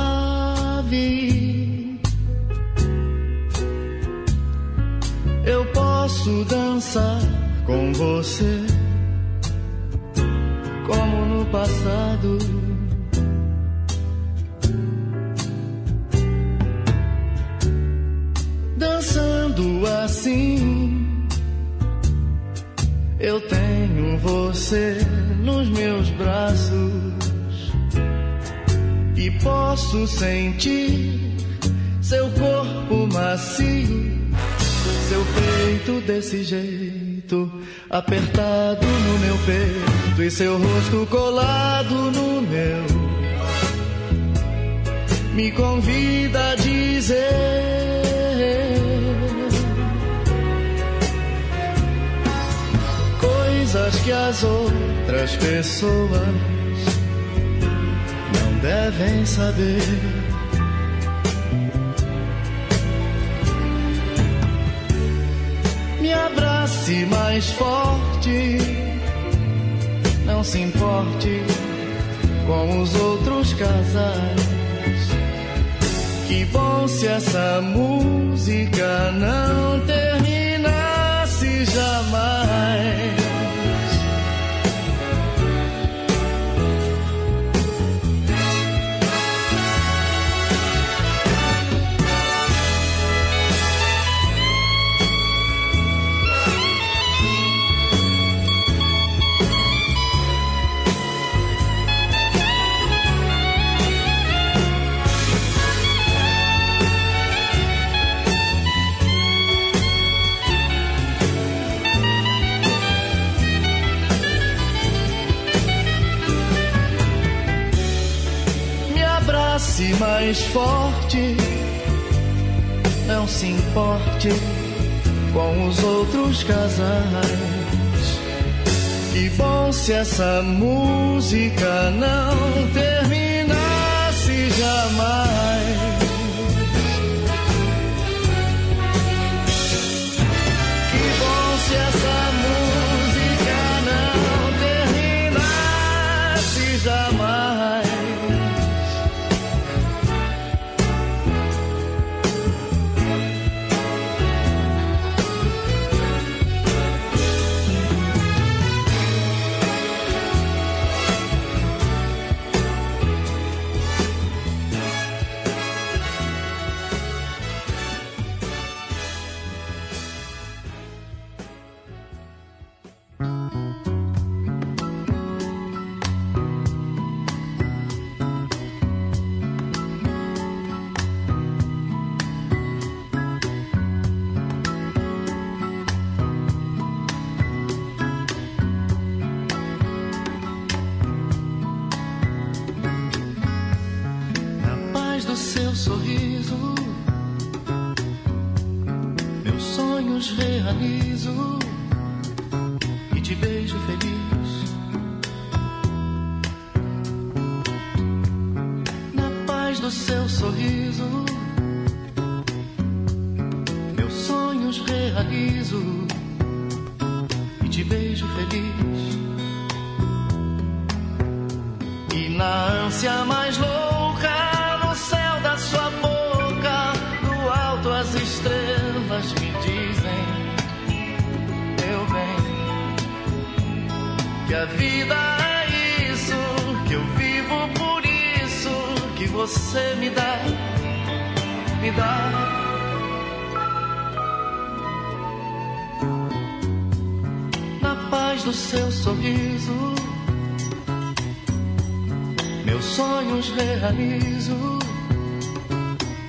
paraliso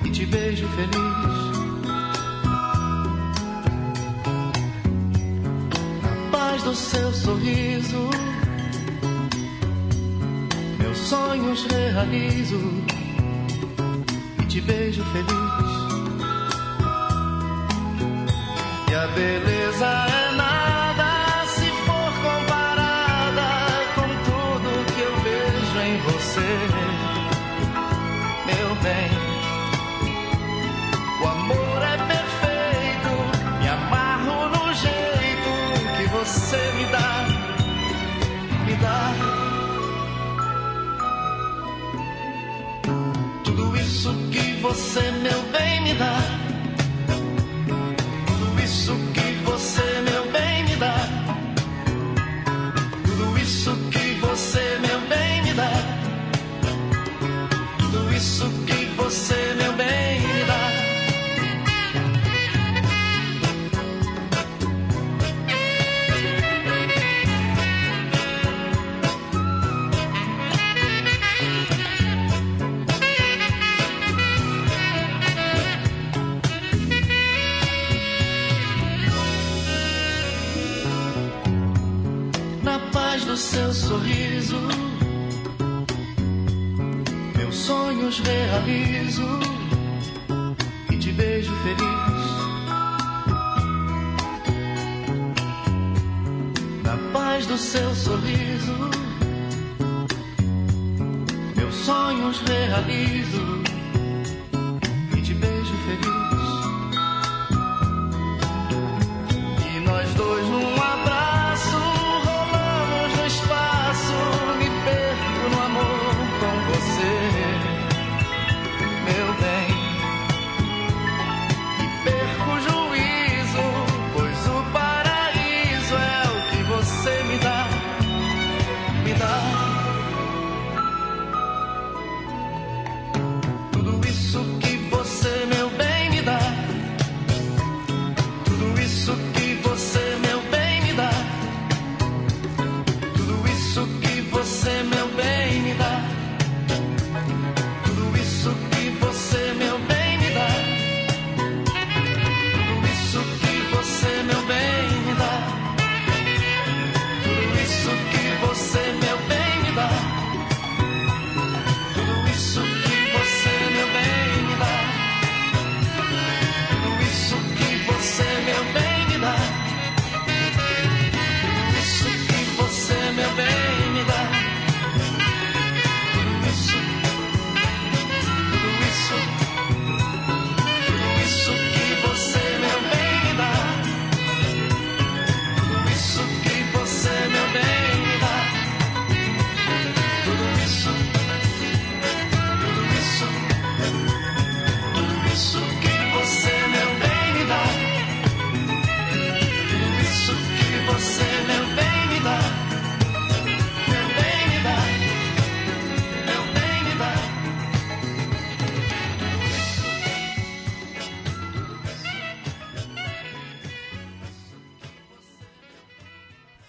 e te beijo feliz. Paz do seu sorriso, meus sonhos realizo e te beijo feliz. E a beleza é você, meu bem, me dá.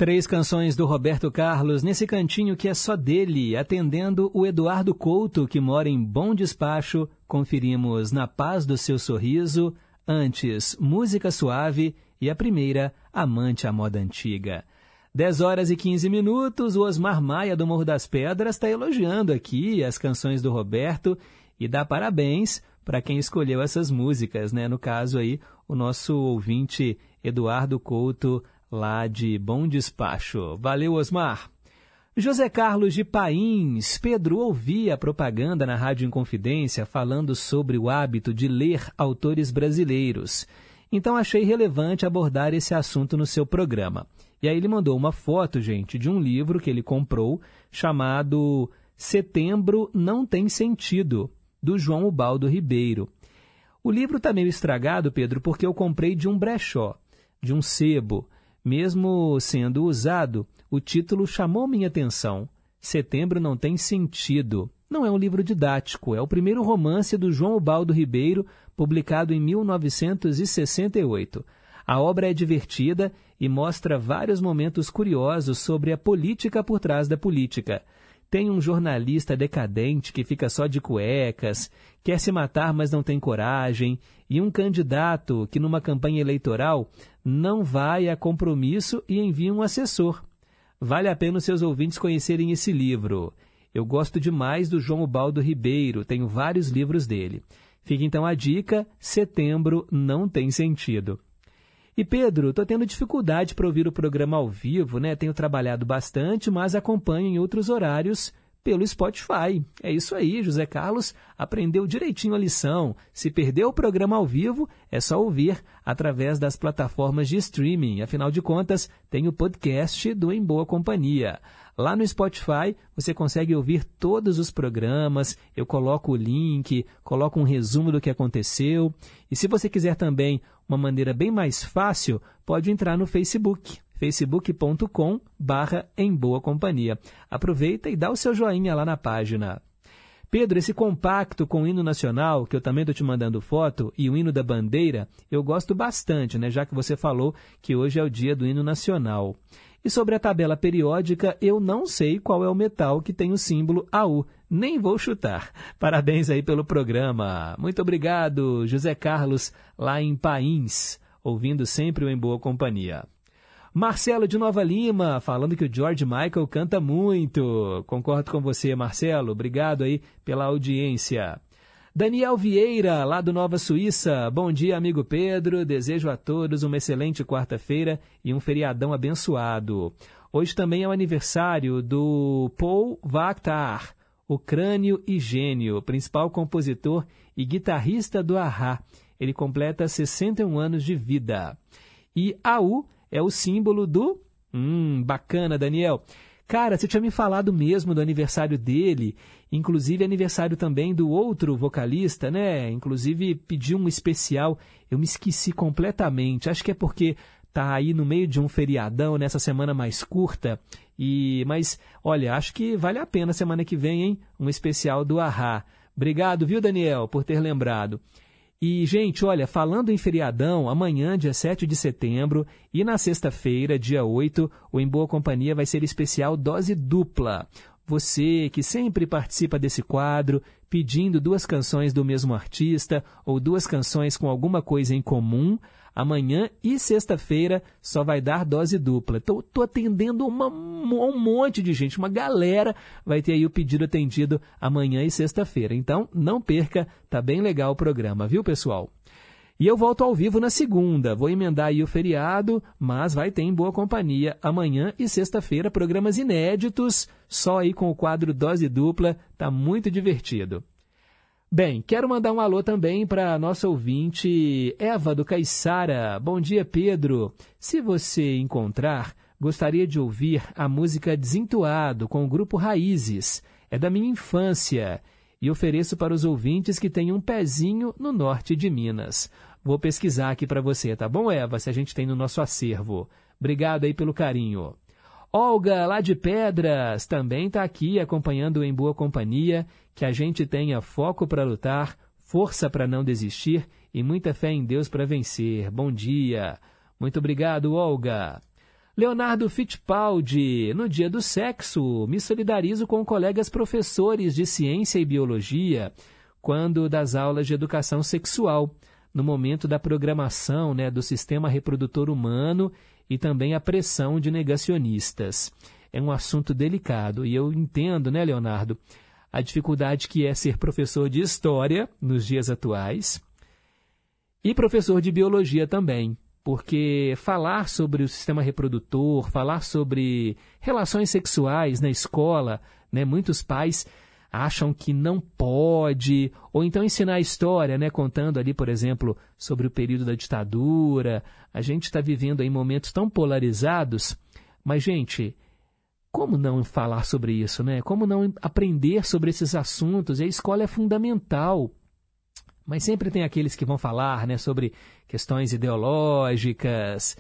Três canções do Roberto Carlos nesse cantinho que é só dele, atendendo o Eduardo Couto, que mora em Bom Despacho. Conferimos Na Paz do Seu Sorriso, antes Música Suave e a primeira, Amante à Moda Antiga. 10 horas e 15 minutos, o Osmar Maia do Morro das Pedras está elogiando aqui as canções do Roberto e dá parabéns para quem escolheu essas músicas, né? No caso aí, o nosso ouvinte Eduardo Couto lá de Bom Despacho. Valeu, Osmar! José Carlos de Pains, Pedro ouvia a propaganda na Rádio Inconfidência falando sobre o hábito de ler autores brasileiros. Então achei relevante abordar esse assunto no seu programa. E aí ele mandou uma foto, gente, de um livro que ele comprou chamado Setembro Não Tem Sentido, do João Ubaldo Ribeiro. O livro está meio estragado, Pedro, porque eu comprei de um brechó, de um sebo. Mesmo sendo usado, o título chamou minha atenção. Setembro não tem sentido. Não é um livro didático, é o primeiro romance do João Baldo Ribeiro, publicado em 1968. A obra é divertida e mostra vários momentos curiosos sobre a política por trás da política. Tem um jornalista decadente que fica só de cuecas, quer se matar, mas não tem coragem, e um candidato que, numa campanha eleitoral, não vai a compromisso e envia um assessor. Vale a pena os seus ouvintes conhecerem esse livro. Eu gosto demais do João Baldo Ribeiro, tenho vários livros dele. Fica então a dica: setembro não tem sentido. E Pedro, estou tendo dificuldade para ouvir o programa ao vivo, né? Tenho trabalhado bastante, mas acompanho em outros horários pelo Spotify. É isso aí, José Carlos aprendeu direitinho a lição. Se perdeu o programa ao vivo, é só ouvir através das plataformas de streaming. Afinal de contas, tem o podcast do Em Boa Companhia. Lá no Spotify você consegue ouvir todos os programas, eu coloco o link, coloco um resumo do que aconteceu. E se você quiser também uma maneira bem mais fácil, pode entrar no Facebook, facebook.com barra em boa companhia. Aproveita e dá o seu joinha lá na página. Pedro, esse compacto com o hino nacional, que eu também estou te mandando foto, e o hino da bandeira, eu gosto bastante, né? Já que você falou que hoje é o dia do hino nacional. E sobre a tabela periódica, eu não sei qual é o metal que tem o símbolo AU. Nem vou chutar. Parabéns aí pelo programa. Muito obrigado, José Carlos, lá em Pains, ouvindo sempre o Em Boa Companhia. Marcelo de Nova Lima, falando que o George Michael canta muito. Concordo com você, Marcelo. Obrigado aí pela audiência. Daniel Vieira, lá do Nova Suíça. Bom dia, amigo Pedro. Desejo a todos uma excelente quarta-feira e um feriadão abençoado. Hoje também é o aniversário do Paul Vaktar, o crânio e gênio, principal compositor e guitarrista do Ahá. Ele completa 61 anos de vida. E AU é o símbolo do. Hum, bacana, Daniel. Cara, você tinha me falado mesmo do aniversário dele, inclusive aniversário também do outro vocalista, né? Inclusive pediu um especial. Eu me esqueci completamente. Acho que é porque tá aí no meio de um feriadão nessa semana mais curta. E mas olha, acho que vale a pena semana que vem, hein? Um especial do Ahá. Obrigado, viu, Daniel, por ter lembrado. E, gente, olha, falando em feriadão, amanhã, dia 7 de setembro, e na sexta-feira, dia 8, o Em Boa Companhia vai ser especial dose dupla. Você que sempre participa desse quadro, pedindo duas canções do mesmo artista ou duas canções com alguma coisa em comum, Amanhã e sexta-feira só vai dar dose dupla. Estou atendendo uma, um monte de gente, uma galera vai ter aí o pedido atendido amanhã e sexta-feira. Então, não perca, tá bem legal o programa, viu, pessoal? E eu volto ao vivo na segunda. Vou emendar aí o feriado, mas vai ter em boa companhia amanhã e sexta-feira programas inéditos, só aí com o quadro Dose Dupla, tá muito divertido. Bem, quero mandar um alô também para nossa ouvinte Eva do Caiçara. Bom dia, Pedro. Se você encontrar, gostaria de ouvir a música Desentuado com o grupo Raízes. É da minha infância e ofereço para os ouvintes que têm um pezinho no norte de Minas. Vou pesquisar aqui para você, tá bom, Eva? Se a gente tem no nosso acervo. Obrigado aí pelo carinho. Olga, lá de Pedras, também está aqui acompanhando em boa companhia. Que a gente tenha foco para lutar, força para não desistir e muita fé em Deus para vencer. Bom dia. Muito obrigado, Olga. Leonardo Fittipaldi, no dia do sexo, me solidarizo com colegas professores de ciência e biologia quando das aulas de educação sexual, no momento da programação né, do sistema reprodutor humano e também a pressão de negacionistas. É um assunto delicado e eu entendo, né, Leonardo, a dificuldade que é ser professor de história nos dias atuais e professor de biologia também porque falar sobre o sistema reprodutor, falar sobre relações sexuais na escola, né, muitos pais acham que não pode, ou então ensinar a história, né, contando ali, por exemplo, sobre o período da ditadura. A gente está vivendo em momentos tão polarizados, mas, gente, como não falar sobre isso, né? Como não aprender sobre esses assuntos? E a escola é fundamental mas sempre tem aqueles que vão falar né, sobre questões ideológicas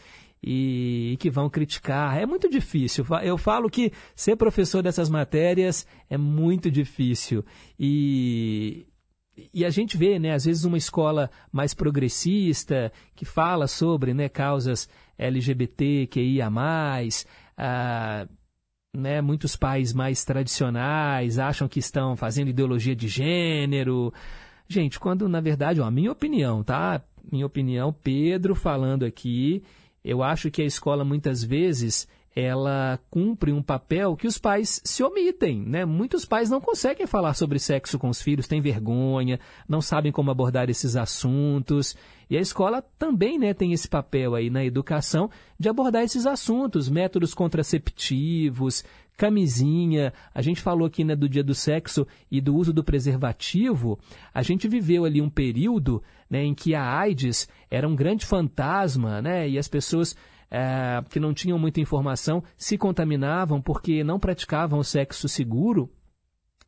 e, que vão criticar. É muito difícil. Eu falo que ser professor dessas matérias é muito difícil. E, e a gente vê, né, às vezes, uma escola mais progressista que fala sobre né, causas LGBT, QIA, ah, né, muitos pais mais tradicionais acham que estão fazendo ideologia de gênero. Gente, quando na verdade, ó, a minha opinião, tá? Minha opinião, Pedro falando aqui, eu acho que a escola muitas vezes ela cumpre um papel que os pais se omitem, né? Muitos pais não conseguem falar sobre sexo com os filhos, têm vergonha, não sabem como abordar esses assuntos. E a escola também, né, tem esse papel aí na educação de abordar esses assuntos, métodos contraceptivos, camisinha. A gente falou aqui né, do dia do sexo e do uso do preservativo. A gente viveu ali um período né, em que a AIDS era um grande fantasma, né, e as pessoas é, que não tinham muita informação se contaminavam porque não praticavam o sexo seguro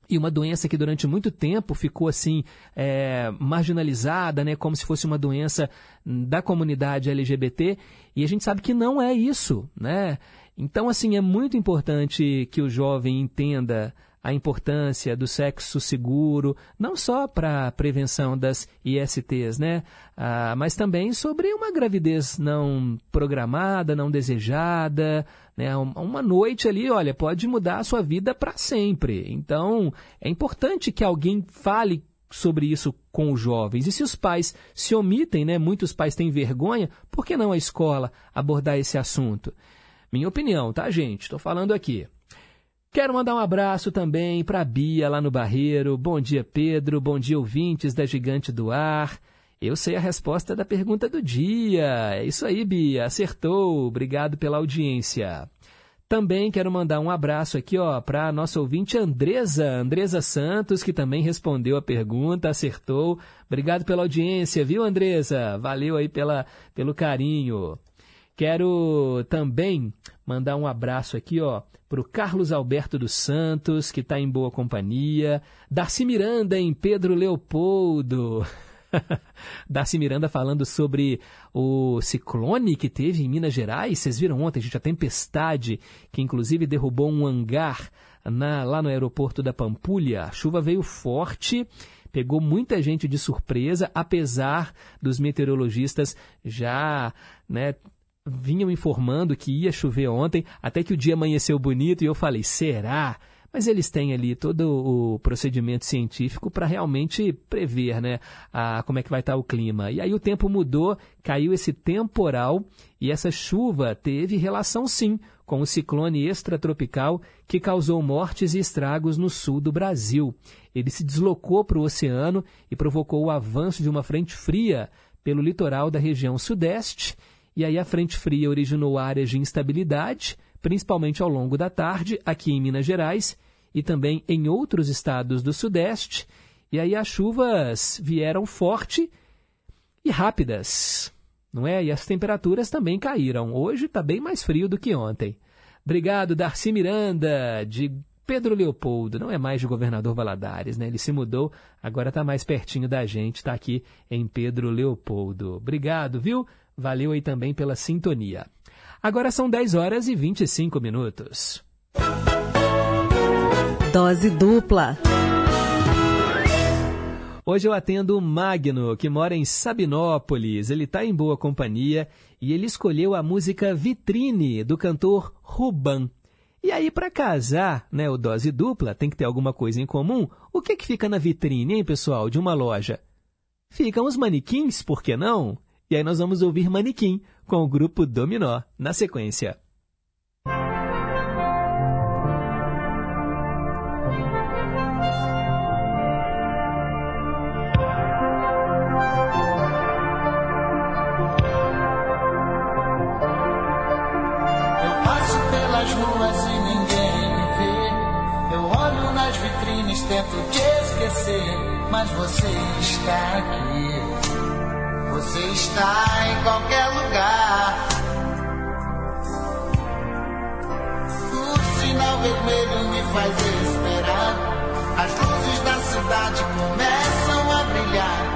e uma doença que durante muito tempo ficou assim é, marginalizada, né, como se fosse uma doença da comunidade LGBT, e a gente sabe que não é isso, né? Então, assim, é muito importante que o jovem entenda a importância do sexo seguro, não só para a prevenção das ISTs, né? Ah, mas também sobre uma gravidez não programada, não desejada, né? Uma noite ali, olha, pode mudar a sua vida para sempre. Então, é importante que alguém fale sobre isso com os jovens. E se os pais se omitem, né? Muitos pais têm vergonha, por que não a escola abordar esse assunto? Minha opinião, tá, gente? Estou falando aqui. Quero mandar um abraço também para a Bia lá no Barreiro. Bom dia, Pedro. Bom dia, ouvintes da Gigante do Ar. Eu sei a resposta da pergunta do dia. É isso aí, Bia. Acertou. Obrigado pela audiência. Também quero mandar um abraço aqui, ó, para nossa ouvinte Andresa, Andresa Santos, que também respondeu a pergunta, acertou. Obrigado pela audiência, viu, Andresa? Valeu aí pela, pelo carinho. Quero também mandar um abraço aqui, ó, para o Carlos Alberto dos Santos, que está em boa companhia. Darcy Miranda em Pedro Leopoldo. Darcy Miranda falando sobre o ciclone que teve em Minas Gerais. Vocês viram ontem, gente, a tempestade que inclusive derrubou um hangar na, lá no aeroporto da Pampulha. A chuva veio forte pegou muita gente de surpresa, apesar dos meteorologistas já né, vinham informando que ia chover ontem, até que o dia amanheceu bonito e eu falei: será? Mas eles têm ali todo o procedimento científico para realmente prever né, a, como é que vai estar o clima. E aí o tempo mudou, caiu esse temporal e essa chuva teve relação sim com o ciclone extratropical que causou mortes e estragos no sul do Brasil. Ele se deslocou para o oceano e provocou o avanço de uma frente fria pelo litoral da região sudeste e aí a frente fria originou áreas de instabilidade, principalmente ao longo da tarde, aqui em Minas Gerais e também em outros estados do Sudeste. E aí as chuvas vieram forte e rápidas, não é? E as temperaturas também caíram. Hoje está bem mais frio do que ontem. Obrigado, Darcy Miranda, de Pedro Leopoldo. Não é mais de governador Valadares, né? Ele se mudou, agora está mais pertinho da gente, está aqui em Pedro Leopoldo. Obrigado, viu? Valeu aí também pela sintonia. Agora são 10 horas e 25 minutos. Dose dupla. Hoje eu atendo o Magno, que mora em Sabinópolis. Ele está em boa companhia e ele escolheu a música Vitrine, do cantor Ruban. E aí, para casar, né, o dose dupla, tem que ter alguma coisa em comum. O que, que fica na vitrine, hein, pessoal, de uma loja? Ficam os manequins, por que não? E aí nós vamos ouvir Manequim com o grupo Dominó na sequência. tento te esquecer, mas você está aqui. Você está em qualquer lugar. O sinal vermelho me faz esperar. As luzes da cidade começam a brilhar.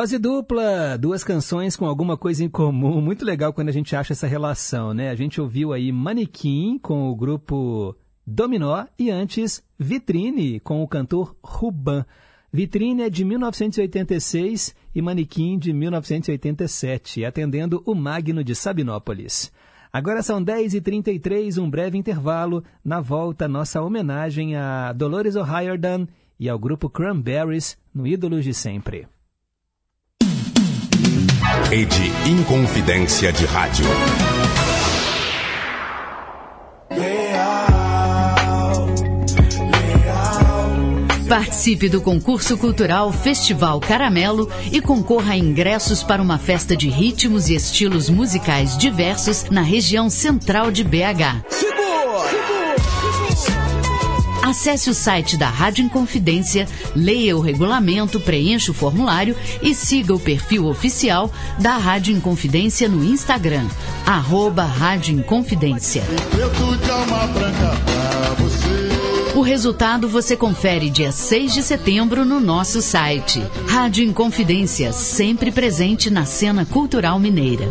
Dose dupla, duas canções com alguma coisa em comum. Muito legal quando a gente acha essa relação, né? A gente ouviu aí Manequim com o grupo Dominó e antes Vitrine com o cantor Ruban. Vitrine é de 1986 e Manequim de 1987, atendendo o Magno de Sabinópolis. Agora são 10h33, um breve intervalo. Na volta, nossa homenagem a Dolores O'Riordan e ao grupo Cranberries no Ídolos de Sempre. Rede Inconfidência de Rádio. Participe do concurso cultural Festival Caramelo e concorra a ingressos para uma festa de ritmos e estilos musicais diversos na região central de BH. Acesse o site da Rádio Inconfidência, leia o regulamento, preencha o formulário e siga o perfil oficial da Rádio Inconfidência no Instagram, arroba Rádio Inconfidência. O resultado você confere dia 6 de setembro no nosso site. Rádio Inconfidência, sempre presente na cena cultural mineira.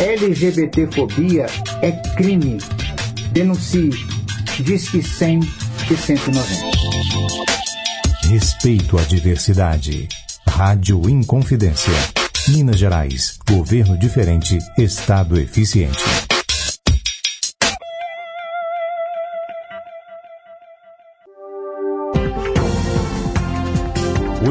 LGBTfobia é crime. Denuncie. Diz que 100 e 190. Respeito à diversidade. Rádio Inconfidência. Minas Gerais. Governo diferente. Estado eficiente.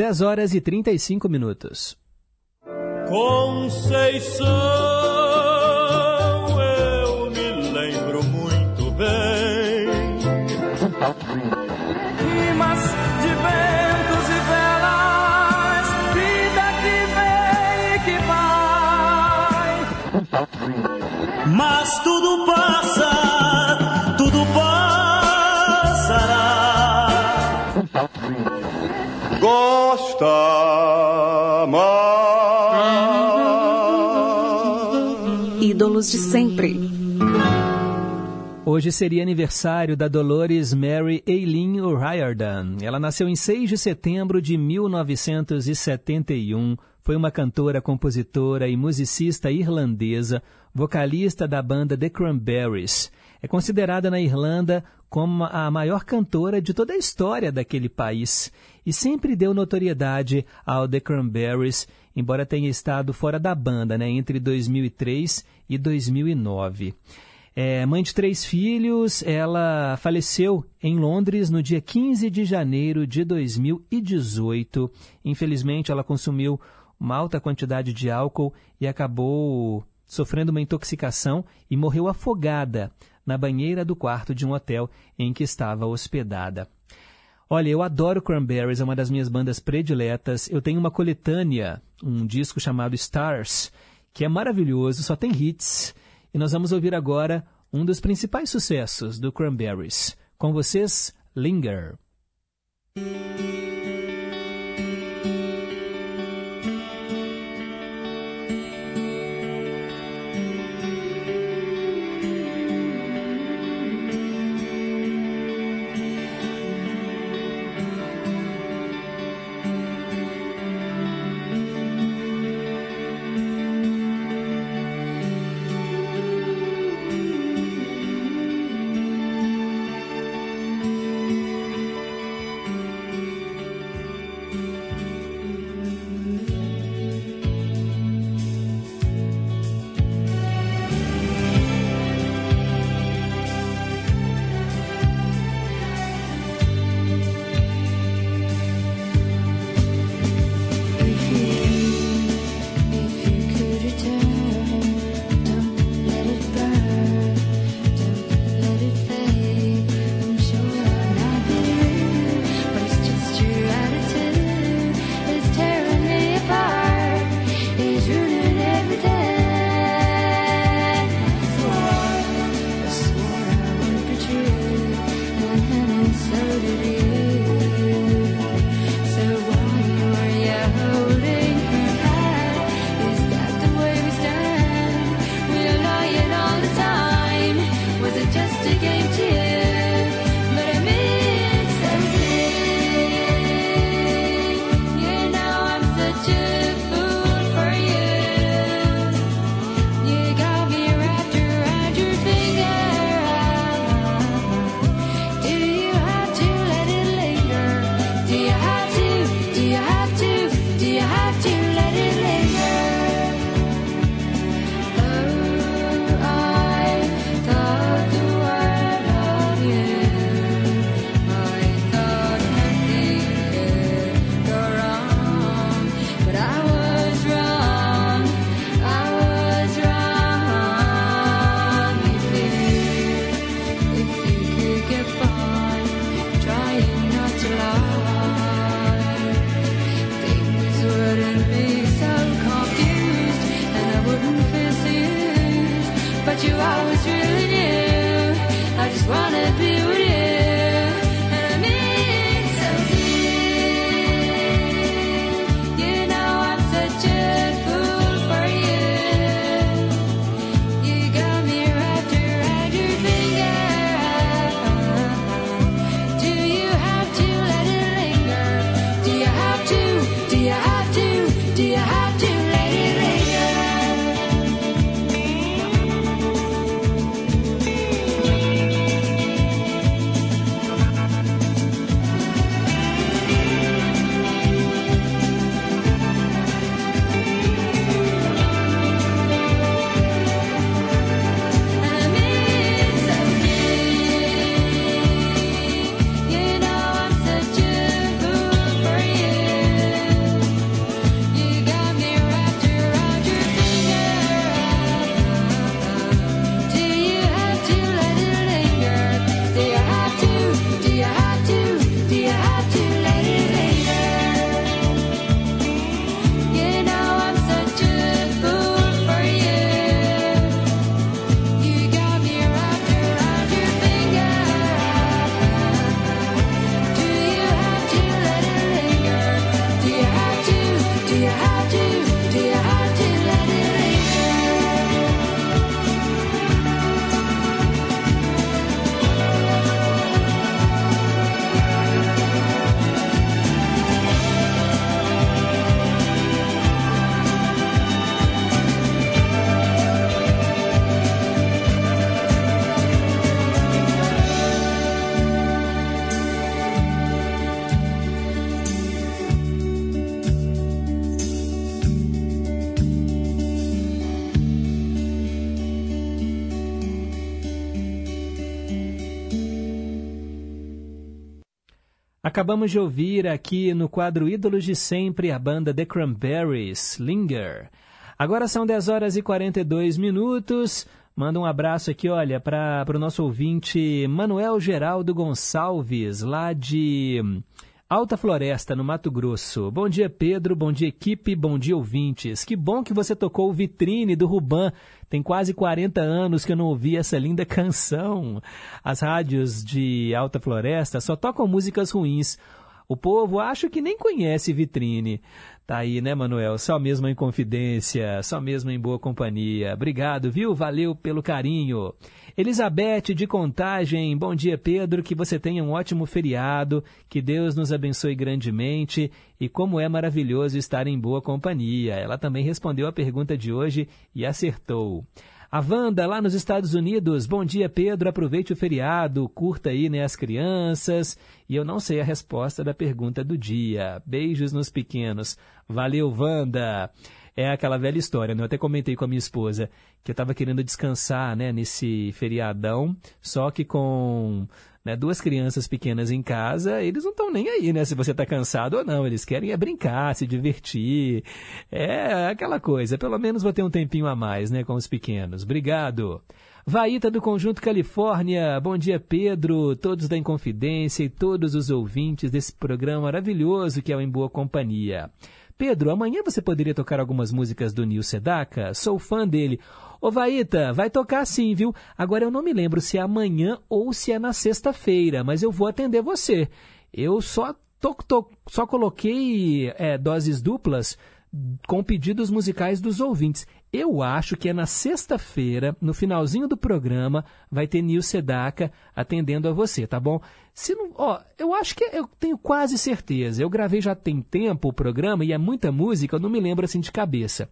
10 horas e 35 minutos. Conceição, eu me lembro muito bem. Rimas de ventos e velas, vida que vem e que vai. Mas tudo passa, Gosta mais. Ídolos de sempre. Hoje seria aniversário da Dolores Mary Eileen O'Riordan. Ela nasceu em 6 de setembro de 1971. Foi uma cantora, compositora e musicista irlandesa, vocalista da banda The Cranberries. É considerada na Irlanda como a maior cantora de toda a história daquele país e sempre deu notoriedade ao The Cranberries, embora tenha estado fora da banda né, entre 2003 e 2009. É, mãe de três filhos, ela faleceu em Londres no dia 15 de janeiro de 2018. Infelizmente, ela consumiu uma alta quantidade de álcool e acabou sofrendo uma intoxicação e morreu afogada na banheira do quarto de um hotel em que estava hospedada. Olha, eu adoro Cranberries, é uma das minhas bandas prediletas. Eu tenho uma coletânea, um disco chamado Stars, que é maravilhoso, só tem hits. E nós vamos ouvir agora um dos principais sucessos do Cranberries. Com vocês, Linger. Acabamos de ouvir aqui no quadro Ídolos de Sempre a banda The Cranberries, Linger. Agora são 10 horas e 42 minutos. Manda um abraço aqui, olha, para o nosso ouvinte Manuel Geraldo Gonçalves, lá de Alta Floresta, no Mato Grosso. Bom dia, Pedro. Bom dia, equipe. Bom dia, ouvintes. Que bom que você tocou o Vitrine do Ruban. Tem quase 40 anos que eu não ouvi essa linda canção. As rádios de Alta Floresta só tocam músicas ruins. O povo acha que nem conhece vitrine. Tá aí, né, Manuel? Só mesmo em confidência, só mesmo em boa companhia. Obrigado, viu? Valeu pelo carinho. Elizabeth de Contagem, bom dia, Pedro. Que você tenha um ótimo feriado, que Deus nos abençoe grandemente e como é maravilhoso estar em boa companhia. Ela também respondeu a pergunta de hoje e acertou. A Wanda, lá nos Estados Unidos. Bom dia, Pedro. Aproveite o feriado, curta aí, né, as crianças. E eu não sei a resposta da pergunta do dia. Beijos nos pequenos. Valeu, Wanda. É aquela velha história, né? Eu até comentei com a minha esposa que eu estava querendo descansar, né, nesse feriadão, só que com né, duas crianças pequenas em casa, eles não estão nem aí, né? Se você está cansado ou não. Eles querem é brincar, se divertir. É aquela coisa. Pelo menos vou ter um tempinho a mais, né, com os pequenos. Obrigado. Vaíta do Conjunto Califórnia, bom dia Pedro, todos da Inconfidência e todos os ouvintes desse programa maravilhoso que é o Em Boa Companhia. Pedro, amanhã você poderia tocar algumas músicas do Nil Sedaka? Sou fã dele. Ô Vaíta, vai tocar sim, viu? Agora eu não me lembro se é amanhã ou se é na sexta-feira, mas eu vou atender você. Eu só, to, to, só coloquei é, doses duplas com pedidos musicais dos ouvintes. Eu acho que é na sexta-feira, no finalzinho do programa, vai ter Nil Sedaka atendendo a você, tá bom? Se não, ó, eu acho que eu tenho quase certeza. Eu gravei já tem tempo o programa e é muita música, eu não me lembro assim de cabeça.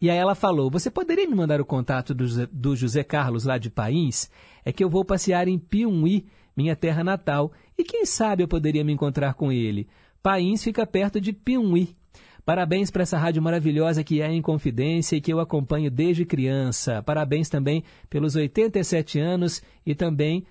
E aí ela falou: Você poderia me mandar o contato do, do José Carlos lá de País? É que eu vou passear em Piumhi, minha terra natal, e quem sabe eu poderia me encontrar com ele. País fica perto de Piumhi. Parabéns para essa rádio maravilhosa que é em Confidência e que eu acompanho desde criança. Parabéns também pelos 87 anos e também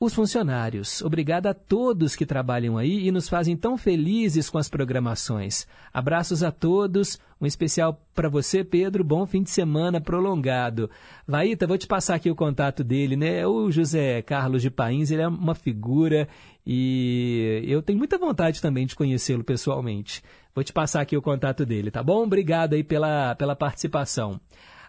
os funcionários. Obrigada a todos que trabalham aí e nos fazem tão felizes com as programações. Abraços a todos, um especial para você, Pedro. Bom fim de semana prolongado. Vaíta, vou te passar aqui o contato dele, né? O José Carlos de Pains, ele é uma figura e eu tenho muita vontade também de conhecê-lo pessoalmente. Vou te passar aqui o contato dele, tá bom? Obrigado aí pela, pela participação.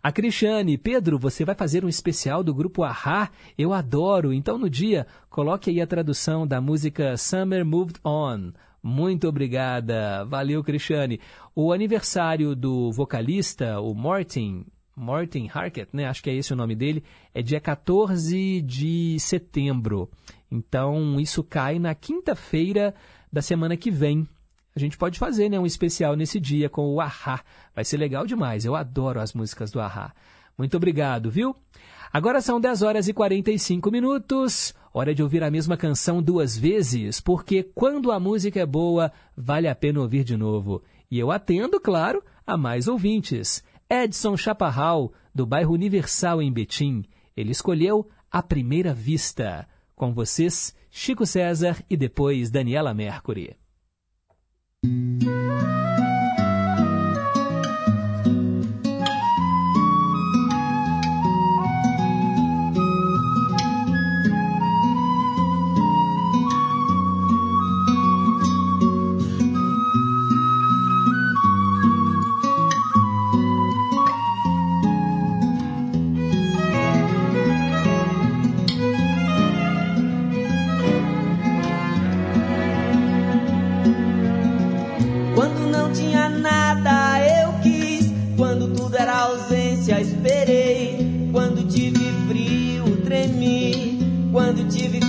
A Cristiane, Pedro, você vai fazer um especial do grupo Ahá? Eu adoro. Então, no dia, coloque aí a tradução da música Summer Moved On. Muito obrigada. Valeu, Cristiane. O aniversário do vocalista, o Martin, Martin Harkett, né? Acho que é esse o nome dele, é dia 14 de setembro. Então, isso cai na quinta-feira da semana que vem. A gente pode fazer né, um especial nesse dia com o Ahá. Vai ser legal demais. Eu adoro as músicas do Ahá. Muito obrigado, viu? Agora são 10 horas e 45 minutos. Hora de ouvir a mesma canção duas vezes, porque quando a música é boa, vale a pena ouvir de novo. E eu atendo, claro, a mais ouvintes. Edson Chaparral, do bairro Universal em Betim. Ele escolheu A Primeira Vista. Com vocês, Chico César e depois Daniela Mercury.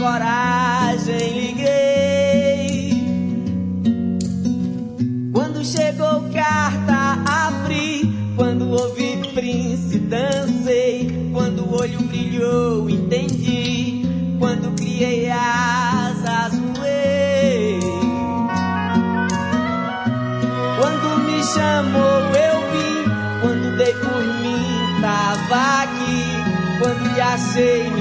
Coragem, liguei. Quando chegou carta, abri. Quando ouvi Prince, dancei. Quando o olho brilhou, entendi. Quando criei asas, voei. Quando me chamou, eu vim. Quando dei por mim, tava aqui. Quando lhe achei, me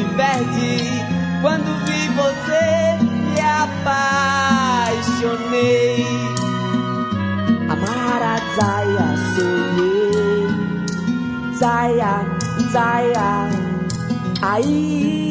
Zaya, Zaya, ainda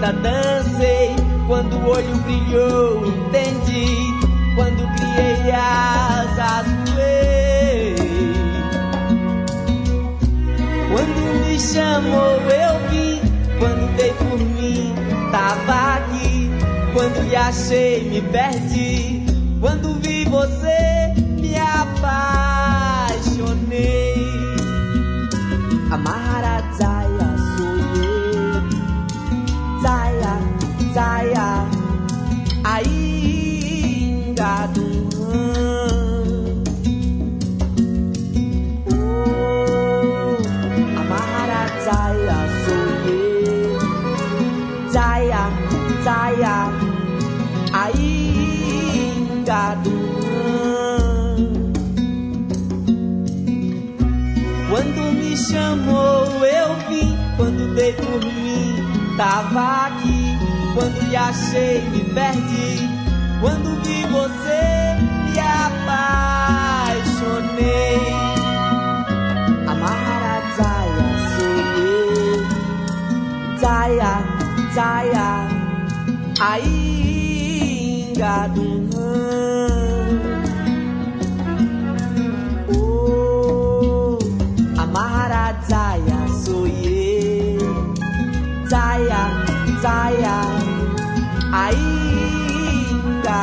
tá dancei, quando o olho brilhou entendi, quando criei asas voei. Quando me chamou eu vim, quando dei por mim tava aqui, quando lhe achei me perdi, quando vi você por mim. Tava aqui, quando lhe achei me perdi, quando vi você me apaixonei. Amara Zaya sonhei, Zaya, Zaya, ainda Zaya, Zaya, ainda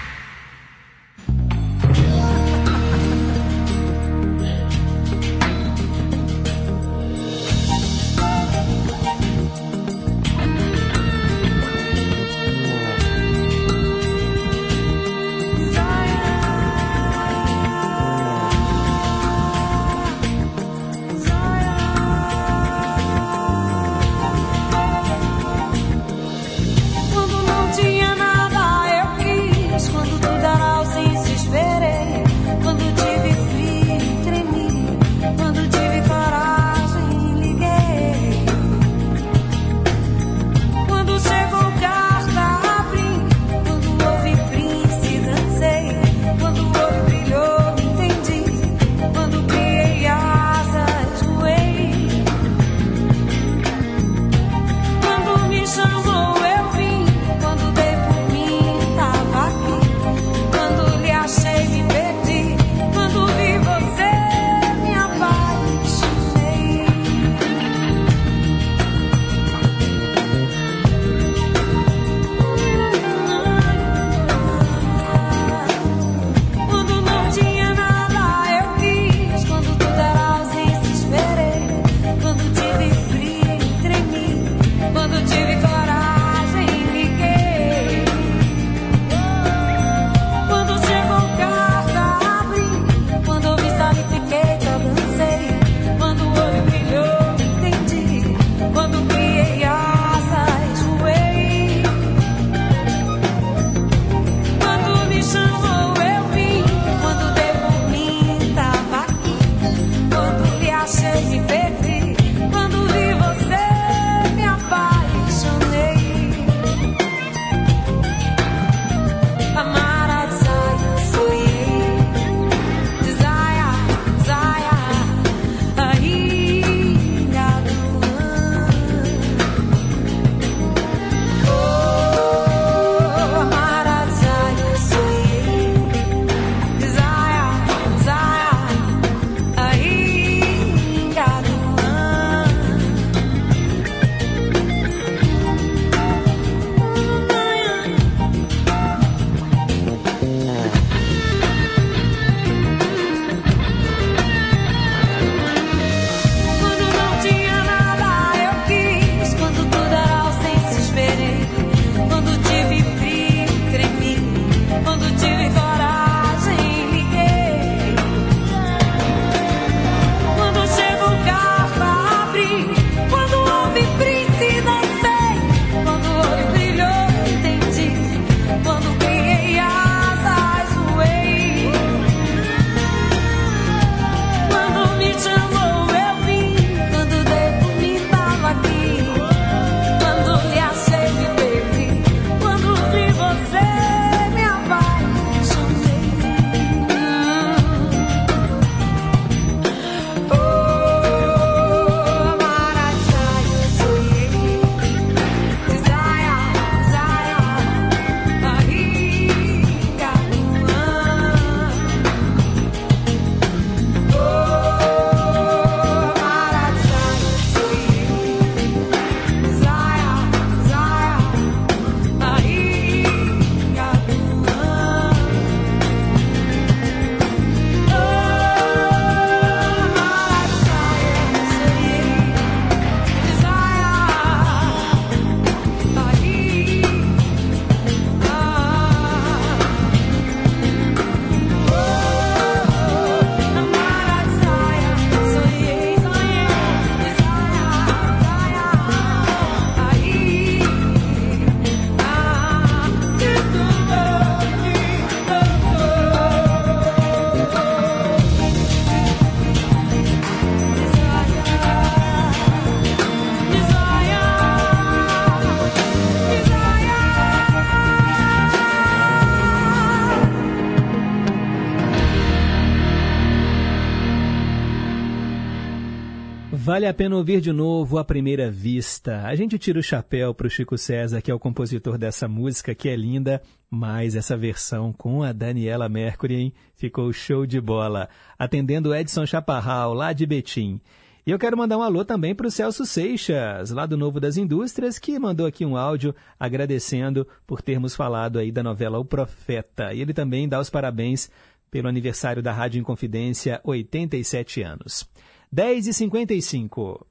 Vale a pena ouvir de novo à primeira vista. A gente tira o chapéu para o Chico César, que é o compositor dessa música, que é linda, mas essa versão com a Daniela Mercury hein, ficou show de bola, atendendo Edson Chaparral, lá de Betim. E eu quero mandar um alô também para o Celso Seixas, lá do Novo das Indústrias, que mandou aqui um áudio agradecendo por termos falado aí da novela O Profeta. E ele também dá os parabéns pelo aniversário da Rádio Inconfidência, 87 anos. 10 e 55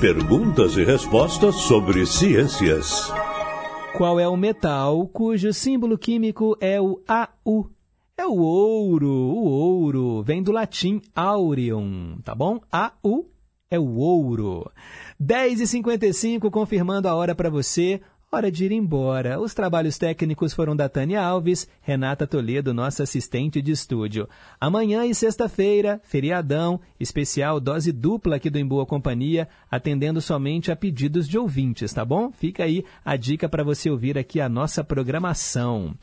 Perguntas e respostas sobre ciências. Qual é o metal cujo símbolo químico é o AU? É o ouro. O ouro vem do latim aureum, tá bom? AU é o ouro. 10 e 55 confirmando a hora para você. Hora de ir embora. Os trabalhos técnicos foram da Tânia Alves, Renata Toledo, nossa assistente de estúdio. Amanhã e sexta-feira, feriadão, especial dose dupla aqui do Em Boa Companhia, atendendo somente a pedidos de ouvintes, tá bom? Fica aí a dica para você ouvir aqui a nossa programação.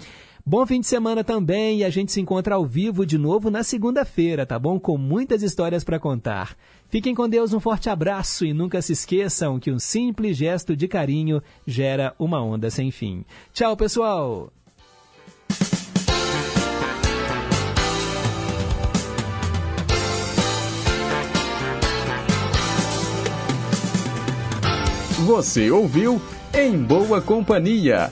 Bom fim de semana também e a gente se encontra ao vivo de novo na segunda-feira, tá bom? Com muitas histórias para contar. Fiquem com Deus, um forte abraço e nunca se esqueçam que um simples gesto de carinho gera uma onda sem fim. Tchau, pessoal! Você ouviu Em Boa Companhia